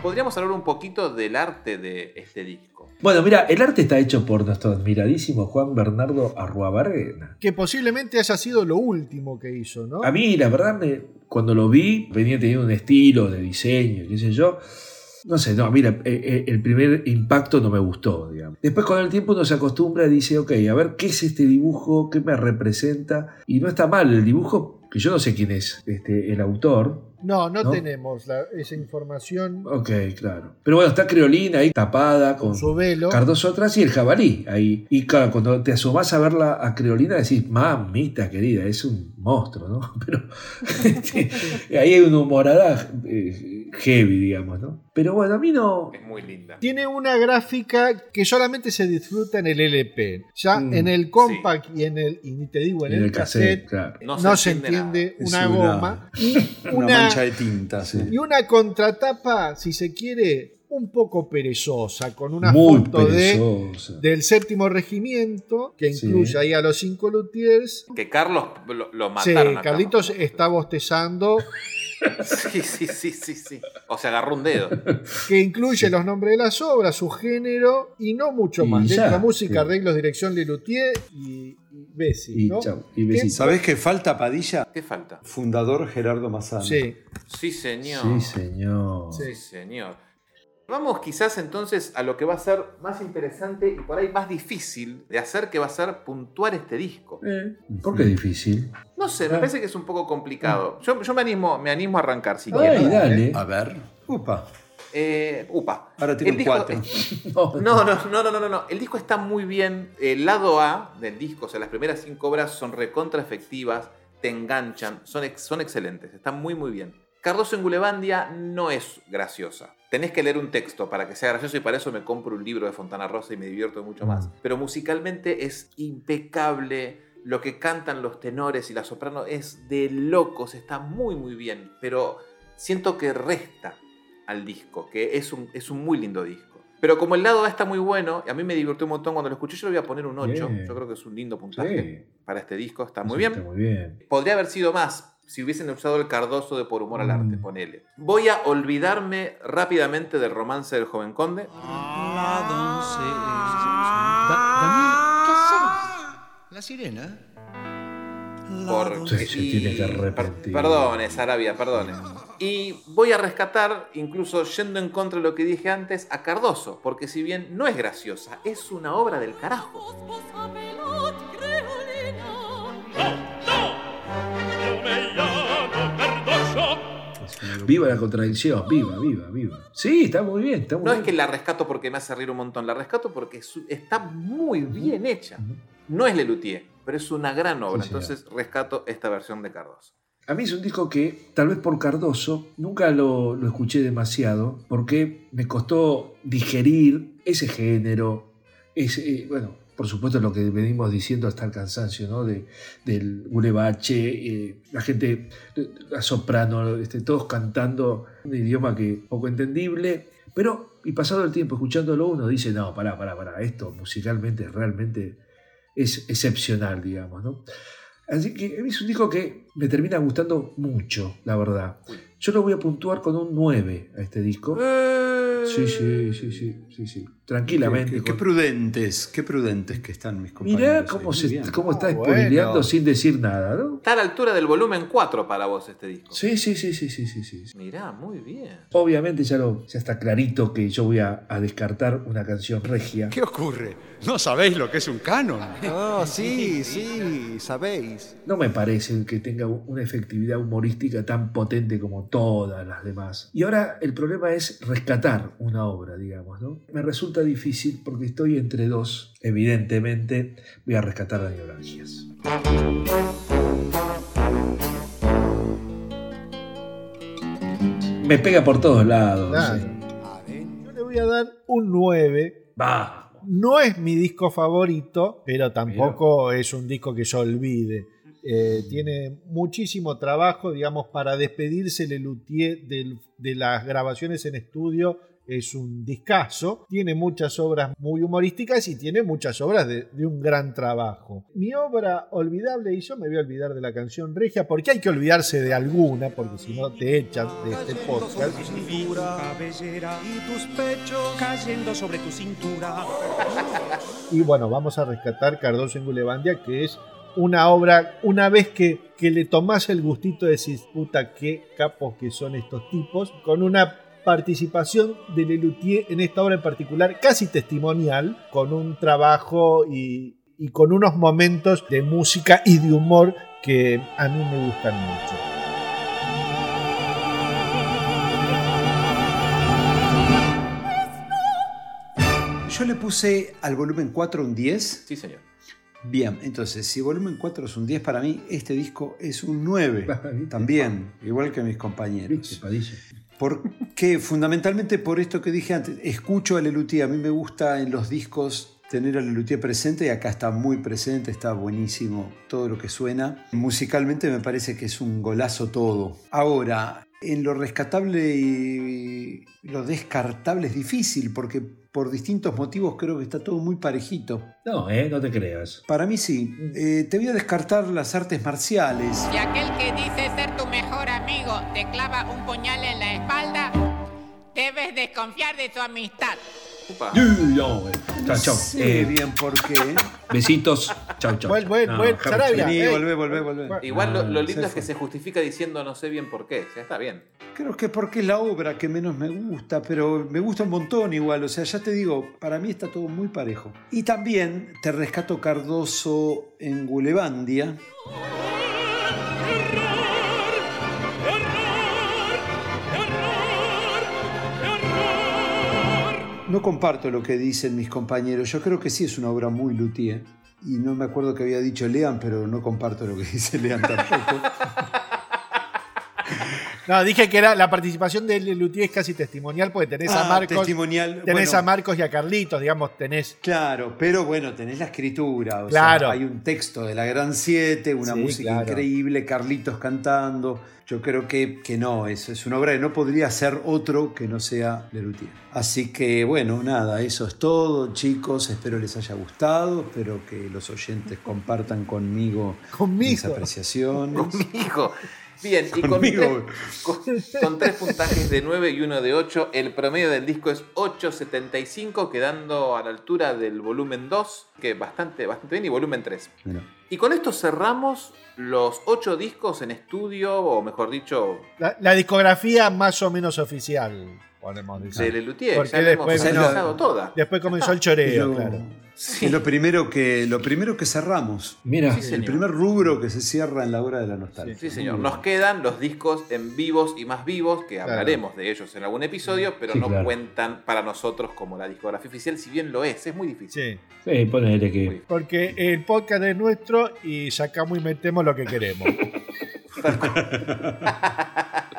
Podríamos hablar un poquito del arte de este disco. Bueno, mira, el arte está hecho por nuestro admiradísimo Juan Bernardo Arruabarrena. Que posiblemente haya sido lo último que hizo, ¿no? A mí, la verdad, me- cuando lo vi, venía teniendo un estilo de diseño, qué sé yo. No sé, no, mira, eh, eh, el primer impacto no me gustó, digamos. Después con el tiempo uno se acostumbra y dice, ok, a ver qué es este dibujo, qué me representa. Y no está mal el dibujo, que yo no sé quién es este, el autor. No, no, ¿No? tenemos la- esa información. Ok, claro. Pero bueno, está Creolina ahí tapada con, su velo. Cardoso atrás y el jabalí ahí. Y claro, cuando te asomás a verla a Creolina decís, mamita querida, es un monstruo, ¿no? Pero este, ahí hay una humorada eh, heavy, digamos, ¿no? Pero bueno, a mí no... Es muy linda. Tiene una gráfica que solamente se disfruta en el LP. Ya Mm, en el compact y en el, y ni te digo, en, En el, el cassette, cassette, claro. no, No se se entiende una, goma. Y Una, una, mancha de tinta, sí. y una contratapa, si se quiere, un poco perezosa, con una Muy foto de, del séptimo regimiento, que Sí. incluye ahí a los cinco luthiers. Que Carlos lo, lo Sí, mataron. a Carlitos está bostezando. Sí, sí, sí, sí, sí. O se agarró un dedo. que incluye los nombres de las obras, su género y no mucho Y más. ya, Letra, música, sí. arreglos, dirección de luthier y, Bessi, Y ¿no? chau, y ¿Qué- besito. ¿Sabés qué falta, Padilla? ¿Qué falta? Fundador Gerardo Mazzano. Sí. Sí, señor. Sí, señor. Sí, señor. Vamos quizás entonces a lo que va a ser más interesante y por ahí más difícil de hacer, que va a ser puntuar este disco. Eh, ¿Por qué es difícil? No sé, me parece que es un poco complicado. Yo, yo me, animo, me animo a arrancar si Ay, quieren. dale. A ver. Upa. Eh, upa. Ahora tiene disco- 4. No, no, no, no, no, no, no. El disco está muy bien. El lado A del disco, o sea, las primeras cinco obras son recontra efectivas, te enganchan, son, ex- son excelentes, están muy, muy bien. Cardoso en Gulebandia no es graciosa. Tenés que leer un texto para que sea gracioso y para eso me compro un libro de Fontana Rosa y me divierto mucho más. Pero musicalmente es impecable. Lo que cantan los tenores y la soprano es de locos, está muy, muy bien. Pero siento que resta al disco, que es un, es un muy lindo disco. Pero como el lado A está muy bueno, y a mí me divirtió un montón cuando lo escuché, yo le voy a poner un 8. Bien. Yo creo que es un lindo puntaje Sí. para este disco, está muy Eso bien. Está muy bien. Podría haber sido más si hubiesen usado el Cardoso de Por Humor al Arte, Mm. ponele. Voy a olvidarme rápidamente del romance del joven conde. La sirena. Porque- Sí, se tiene que arrepentir. Perdone, Sarabia, perdone. Y voy a rescatar, incluso yendo en contra de lo que dije antes, a Cardoso, porque si bien no es graciosa, es una obra del carajo. Viva la contradicción, viva, viva, viva. Sí, está muy bien, está muy No es que la rescato porque me hace reír un montón, la rescato porque está muy bien hecha. No es Lelutier, pero es una gran obra, Sí, entonces rescato esta versión de Cardoso. A mí es un disco que, tal vez por Cardoso, nunca lo, lo escuché demasiado, porque me costó digerir ese género, ese, eh, bueno, por supuesto lo que venimos diciendo hasta el cansancio, ¿no? De, del Gulebache, eh, la gente, la soprano, este, todos cantando un idioma que poco entendible, pero, y pasado el tiempo escuchándolo uno dice, no, pará, pará, pará, esto musicalmente realmente es excepcional, digamos, ¿no? Así que es un disco que me termina gustando mucho, la verdad. Yo lo voy a puntuar con un 9 a este disco. Sí, sí, sí, sí, sí, sí. Tranquilamente. Qué, qué- qué con- prudentes, qué prudentes que están mis compañeros. Mirá cómo, se, cómo está Ah, spoileando bueno. sin decir nada, ¿no? Está a la altura del volumen 4 para vos este disco. Sí, sí, sí, sí, sí, sí, sí. Mirá, muy bien. Obviamente ya, lo, ya está clarito que yo voy a, a descartar una canción regia. ¿Qué ocurre? ¿No sabéis lo que es un canon? No, sí, sí, sabéis. No me parece que tenga una efectividad humorística tan potente como todas las demás. Y ahora el problema es rescatar una obra, digamos, ¿no? Me resulta difícil porque estoy entre dos. Evidentemente voy a rescatar a Neuralgias. Me pega por todos lados. Claro. sí. Yo le voy a dar un 9. Va. No es mi disco favorito, pero tampoco es un disco que yo olvide. Eh, tiene muchísimo trabajo, digamos, para despedirse Lelutier del- de las grabaciones en estudio. Es un discazo, tiene muchas obras muy humorísticas y tiene muchas obras de, de un gran trabajo. Mi obra olvidable, y yo me voy a olvidar de la canción regia, porque hay que olvidarse de alguna, porque si no te echan de este podcast. y tus pechos cayendo sobre tu cintura. Y bueno, vamos a rescatar Cardoso en Gulebandia, que es una obra, una vez que, que le tomás el gustito de decir, puta, qué capos que son estos tipos, con una participación de Lelutier en esta obra en particular, casi testimonial, con un trabajo y, y con unos momentos de música y de humor que a mí me gustan mucho. Yo le puse al volumen 4 un 10. Sí, señor. Bien, entonces, si volumen 4 es un 10 para mí, este disco es un 9. También, igual que mis compañeros. Porque fundamentalmente por esto que dije antes, escucho a Lelutier, a mí me gusta en los discos tener a Lelutier presente y acá está muy presente, está buenísimo todo lo que suena. Musicalmente me parece que es un golazo todo. Ahora, en lo rescatable y lo descartable es difícil porque por distintos motivos creo que está todo muy parejito. No, eh, no te creas. Para mí sí. Eh, te voy a descartar las artes marciales. Y aquel que dice ser tu mejor amigo te clava un puñal en la espalda, debes desconfiar de su amistad. Eh, chao, chao. Sí, Eh, bien, ¿por qué? Besitos. No, Javi, Sarabia, Vení, eh. volvé, volvé, volvé. Igual lo, lo lindo es que se justifica diciendo no sé bien por qué. Ya está bien. Creo que porque es la obra que menos me gusta, pero me gusta un montón igual. O sea, ya te digo, para mí está todo muy parejo. Y también te rescato Cardoso en Gulebandia. No comparto lo que dicen mis compañeros. Yo creo que sí es una obra muy luthier. Y no me acuerdo que había dicho Lean, pero no comparto lo que dice Lean tampoco. No, dije que era la participación de Lelutier es casi testimonial porque tenés a Ah, Marcos. testimonial, Tenés bueno. a Marcos y a Carlitos, digamos, tenés. Claro, pero bueno, tenés la escritura. O Claro. sea, hay un texto de la Gran Siete, una Sí, música claro. increíble, Carlitos cantando. Yo creo que, que no, es, es una obra que no podría ser otro que no sea Lelutier. Así que bueno, nada, eso es todo, chicos. Espero les haya gustado. Espero que los oyentes compartan conmigo, mis Conmigo. apreciaciones. Conmigo. Bien, y con Conmigo. tres, con- con tres puntajes de 9 y uno de 8, el promedio del disco es 8.75, quedando a la altura del volumen 2, que bastante, bastante bien, y volumen 3. Mira. Y con esto cerramos los 8 discos en estudio, o mejor dicho, La, la discografía más o menos oficial, podemos decir. de Lelutier. Porque Ya la hemos después, analizado toda. después comenzó el choreo, Lo- Es lo primero que, lo primero que cerramos. Mira, Sí, el primer rubro que se cierra en la hora de la nostalgia. Sí, señor. Nos quedan los discos en vivos y más vivos, que hablaremos de ellos en algún episodio, pero Sí, no claro. cuentan para nosotros como la discografía oficial, si bien lo es, es muy difícil. Sí. sí, ponele que. Porque el podcast es nuestro y sacamos y metemos lo que queremos.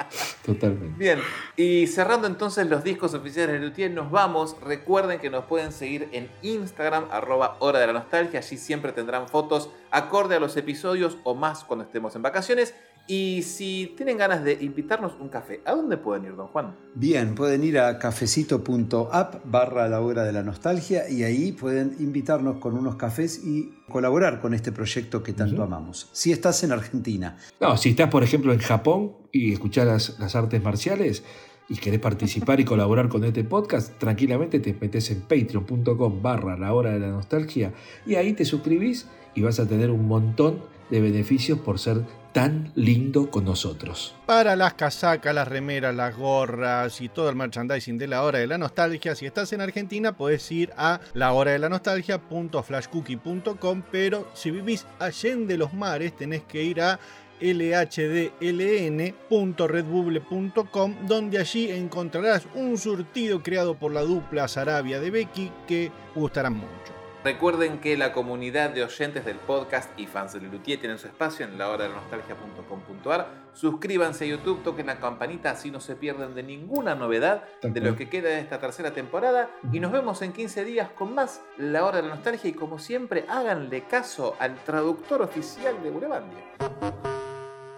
Totalmente. Bien, y cerrando entonces los discos oficiales de Luthier, nos vamos. Recuerden que nos pueden seguir en Instagram, arroba hora de la nostalgia. Allí siempre tendrán fotos acorde a los episodios o más cuando estemos en vacaciones. Y si tienen ganas de invitarnos un café, ¿a dónde pueden ir, don Juan? Bien, pueden ir a cafecito.app barra la hora de la nostalgia y ahí pueden invitarnos con unos cafés y colaborar con este proyecto que tanto amamos. Si estás en Argentina, No, si estás, por ejemplo, en Japón y escuchás las, las artes marciales y querés participar y colaborar con este podcast, tranquilamente te metes en patreon.com barra la hora de la nostalgia y ahí te suscribís y vas a tener un montón de beneficios por ser tan lindo con nosotros. Para las casacas, las remeras, las gorras y todo el merchandising de la hora de la nostalgia, si estás en Argentina puedes ir a lahoradelanostaljia.flashcookie.com, pero si vivís allende los mares tenés que ir a lhdln.redbubble.com donde allí encontrarás un surtido creado por la dupla Sarabia de Becky que gustarán mucho. Recuerden que la comunidad de oyentes del podcast y fans de Lelutier tienen su espacio en la hora de la nostalgia.com.ar. Suscríbanse a YouTube, toquen la campanita, así no se pierden de ninguna novedad de lo que queda de esta tercera temporada. Y nos vemos en 15 días con más La Hora de la Nostalgia. Y como siempre, háganle caso al traductor oficial de Burebandia.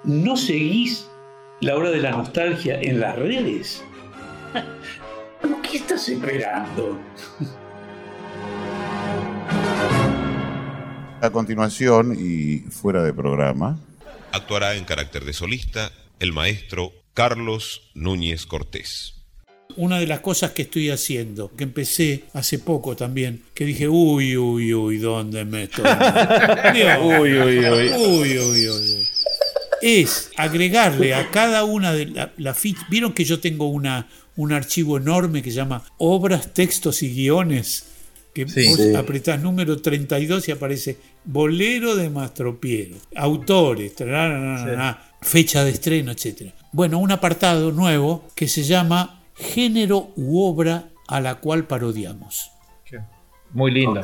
¿No seguís la hora de la nostalgia en las redes? ¿Pero qué estás esperando? A continuación y fuera de programa, Actuará en carácter de solista el maestro Carlos Núñez Cortés. Una de las cosas que estoy haciendo, que empecé hace poco también, que dije, uy, uy, uy, ¿dónde me estoy? Dios, Uy, uy, uy. uy, uy, uy. Es agregarle a cada una de la, la ficha. Vieron que yo tengo una, un archivo enorme que se llama Obras, Textos y Guiones. Que Sí. vos Sí. apretás número 32 y aparece Bolero de Mastropiero, autores, tarararara, fecha de estreno, etc. Bueno, un apartado nuevo que se llama Género u obra a la cual parodiamos. Muy lindo.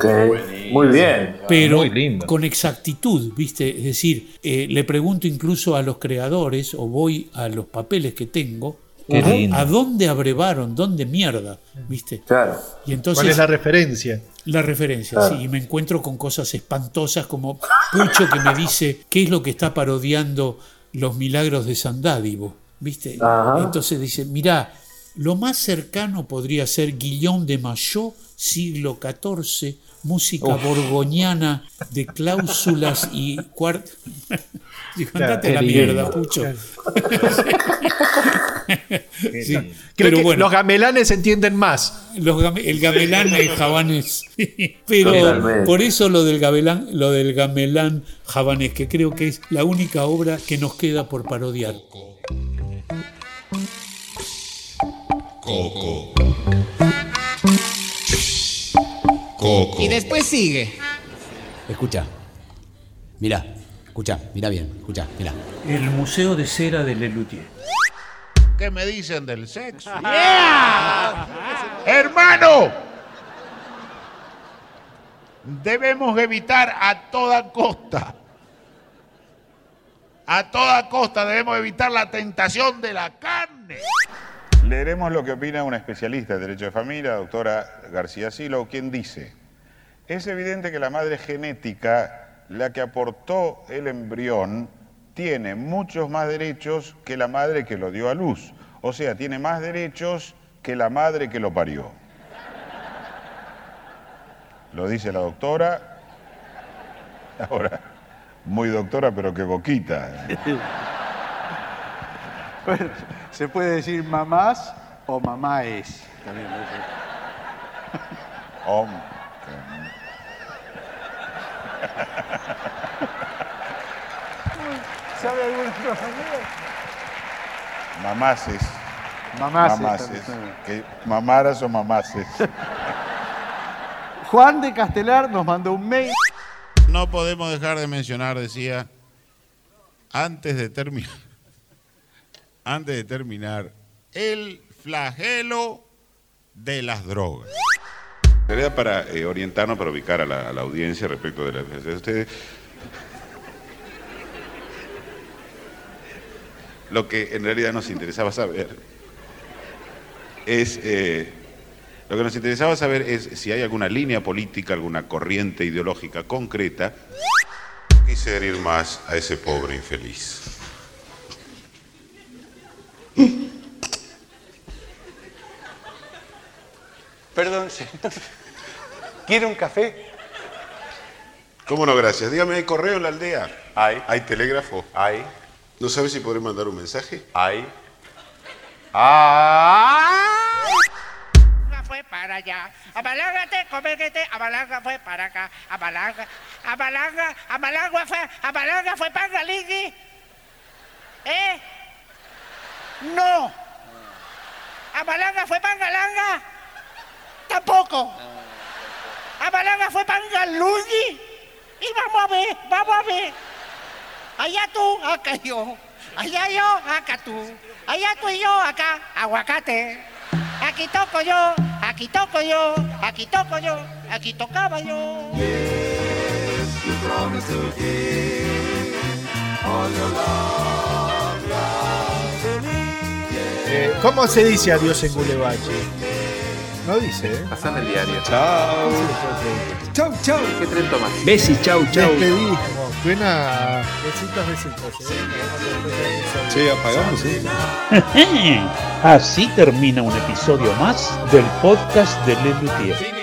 Muy bien. pero Muy lindo. con exactitud, ¿viste? Es decir, eh, le pregunto incluso a los creadores o voy a los papeles que tengo, Qué a, lindo. a dónde abrevaron, dónde mierda, ¿viste? Claro. Y entonces ¿Cuál es la referencia? la referencia, Claro. sí, y me encuentro con cosas espantosas como Pucho que me dice qué es lo que está parodiando los milagros de San Dádivo, ¿viste? Ajá. Entonces dice, mirá, lo más cercano podría ser Guillaume de Maillot, siglo XIV, música Uf. borgoñana de cláusulas y cuart... Digo, andate la qué mierda. Pucho. Sí, Creo pero que bueno. los gamelanes entienden más. Los game- el gamelán es javanés. Pero Totalmente. por eso lo del gamelán, lo del gamelán javanés, que creo que es la única obra que nos queda por parodiar. Coco. Coco. Y después sigue. Escucha. Mira, escucha, mira bien, escucha, mira. El Museo de Cera de Lelutier. ¿Qué me dicen del sexo? ¡Hermano! Debemos evitar a toda costa. A toda costa debemos evitar la tentación de la carne. Leeremos lo que opina una especialista de derecho de familia, doctora García Silo, quien dice, es evidente que la madre genética, la que aportó el embrión, tiene muchos más derechos que la madre que lo dio a luz. O sea, tiene más derechos que la madre que lo parió. Lo dice la doctora. Ahora, muy doctora, pero que boquita. Bueno, se puede decir mamás o mamáes. También. Om. ¿Sabe alguna Mamaces. también. Que mamaras o mamaces. Juan de Castelar nos mandó un mail. No podemos dejar de mencionar, decía, antes de terminar, antes de terminar, el flagelo de las drogas. Para eh, orientarnos, para ubicar a la, a la audiencia respecto de de ustedes. Lo que en realidad nos interesaba saber es... eh, lo que nos interesaba saber es si hay alguna línea política, alguna corriente ideológica concreta. Quise herir más a ese pobre infeliz. Perdón, señor. ¿Quiere un café? ¿Cómo no, gracias? Dígame, ¿hay correo en la aldea? Hay. ¿Hay telégrafo? Hay. ¿No sabe si podré mandar un mensaje? Hay. ¡Ah! fue para allá. Amalagate, coméguete, Amalanga fue para acá. Amalanga, Amalanga, Amalanga fue, Amalanga fue para Galingui. ¿Eh? No. Amalanga fue para Galanga. Tampoco. Amalanga fue para Galungui. Y vamos a ver, vamos a ver. Allá tú, acá yo. Allá yo, acá tú. Allá tú y yo, acá, aguacate. Aquí toco yo, aquí toco yo, aquí toco yo, aquí tocaba yo. Eh, ¿Cómo se dice adiós en Gulebache? No dice, ¿eh? Pasame el diario. Chao. Chau, chau. ¿Qué tren tomas? Besis, chau, chau. Despedimos. Suena besitos, besitos. ¿eh? Sí, apagamos, ¿eh? Así termina un episodio más del podcast de Le Luthier.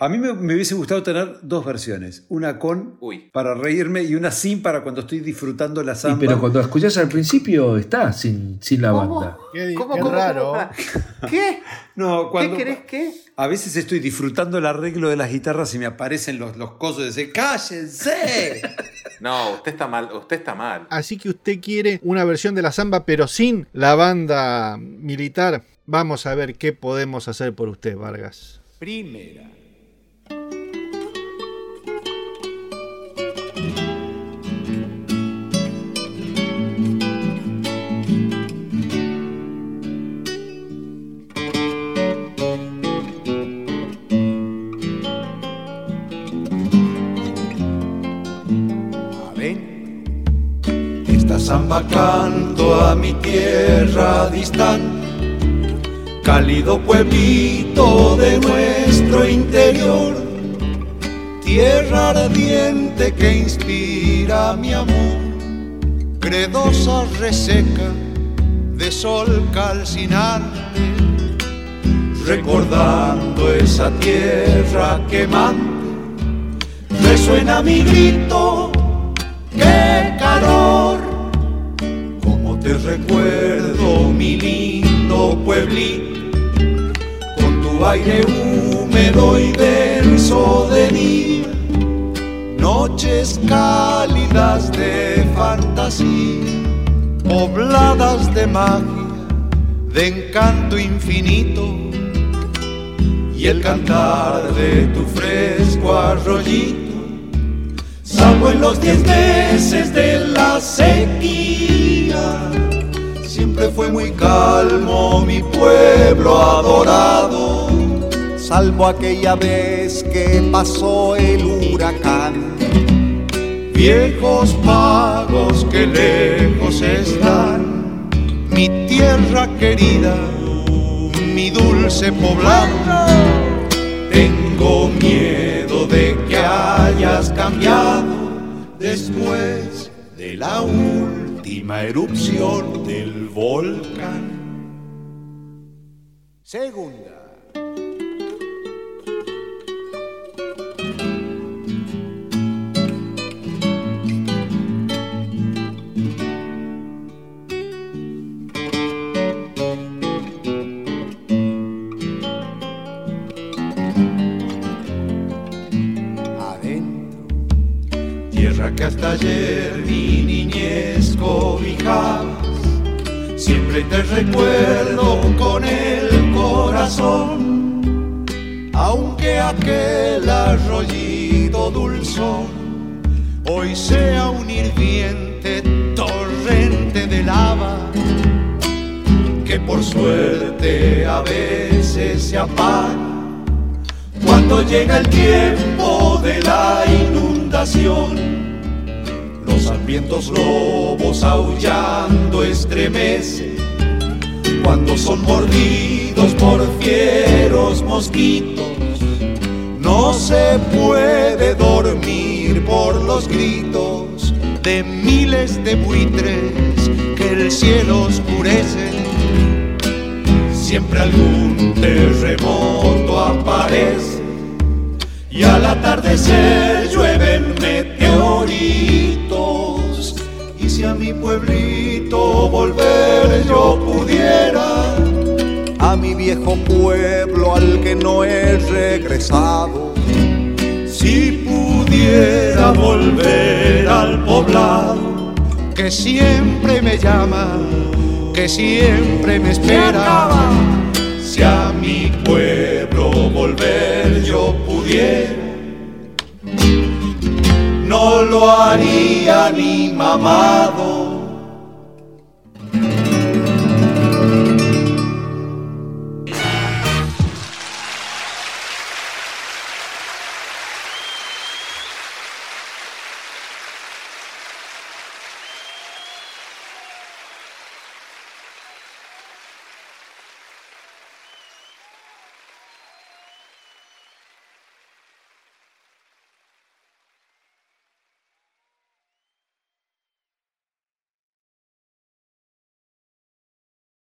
A mí me, me hubiese gustado tener dos versiones. Una con para reírme y una sin para cuando estoy disfrutando la Y samba. pero cuando escuchás al principio está sin, sin la banda. Qué, ¿Cómo, qué cómo, raro. cómo? ¿Qué? No, cuando, ¿Qué querés qué? A veces estoy disfrutando el arreglo de las guitarras y me aparecen los, los cosos de decir, ¡cállense! No, usted está mal, usted está mal. Así que usted quiere una versión de la samba, pero sin la banda militar. Vamos a ver qué podemos hacer por usted, Vargas. Primera. Samba canto a mi tierra distante, cálido pueblito de nuestro interior, tierra ardiente que inspira mi amor, gredosa reseca de sol calcinante, recordando esa tierra quemante, resuena mi grito qué como te recuerdo mi lindo pueblito, con tu aire húmedo y denso de día, noches cálidas de fantasía, pobladas de magia, de encanto infinito, y el cantar de tu fresco arroyito salvo en los diez meses de la sequía. Siempre fue muy calmo mi pueblo adorado, Salvo aquella vez que pasó el huracán. viejos pagos que lejos están. Mi tierra querida, mi dulce poblado, tengo miedo de que hayas cambiado después de la última erupción del volcán. Segunda. Ayer mi niñez cobijabas. Siempre te recuerdo con el corazón, aunque aquel arroyito dulzón hoy sea un hirviente torrente de lava que por suerte a veces se apaga cuando llega el tiempo de la inundación. Hambrientos lobos aullando estremecen cuando son mordidos por fieros mosquitos. No se puede dormir por los gritos de miles de buitres que el cielo oscurece. Siempre algún terremoto aparece y al atardecer llueven meteoritos. Si a mi pueblito volver yo pudiera, a mi viejo pueblo al que no he regresado. Si pudiera volver al poblado que siempre me llama, que siempre me espera. Si a mi pueblo volver yo pudiera, no lo haría ni mamado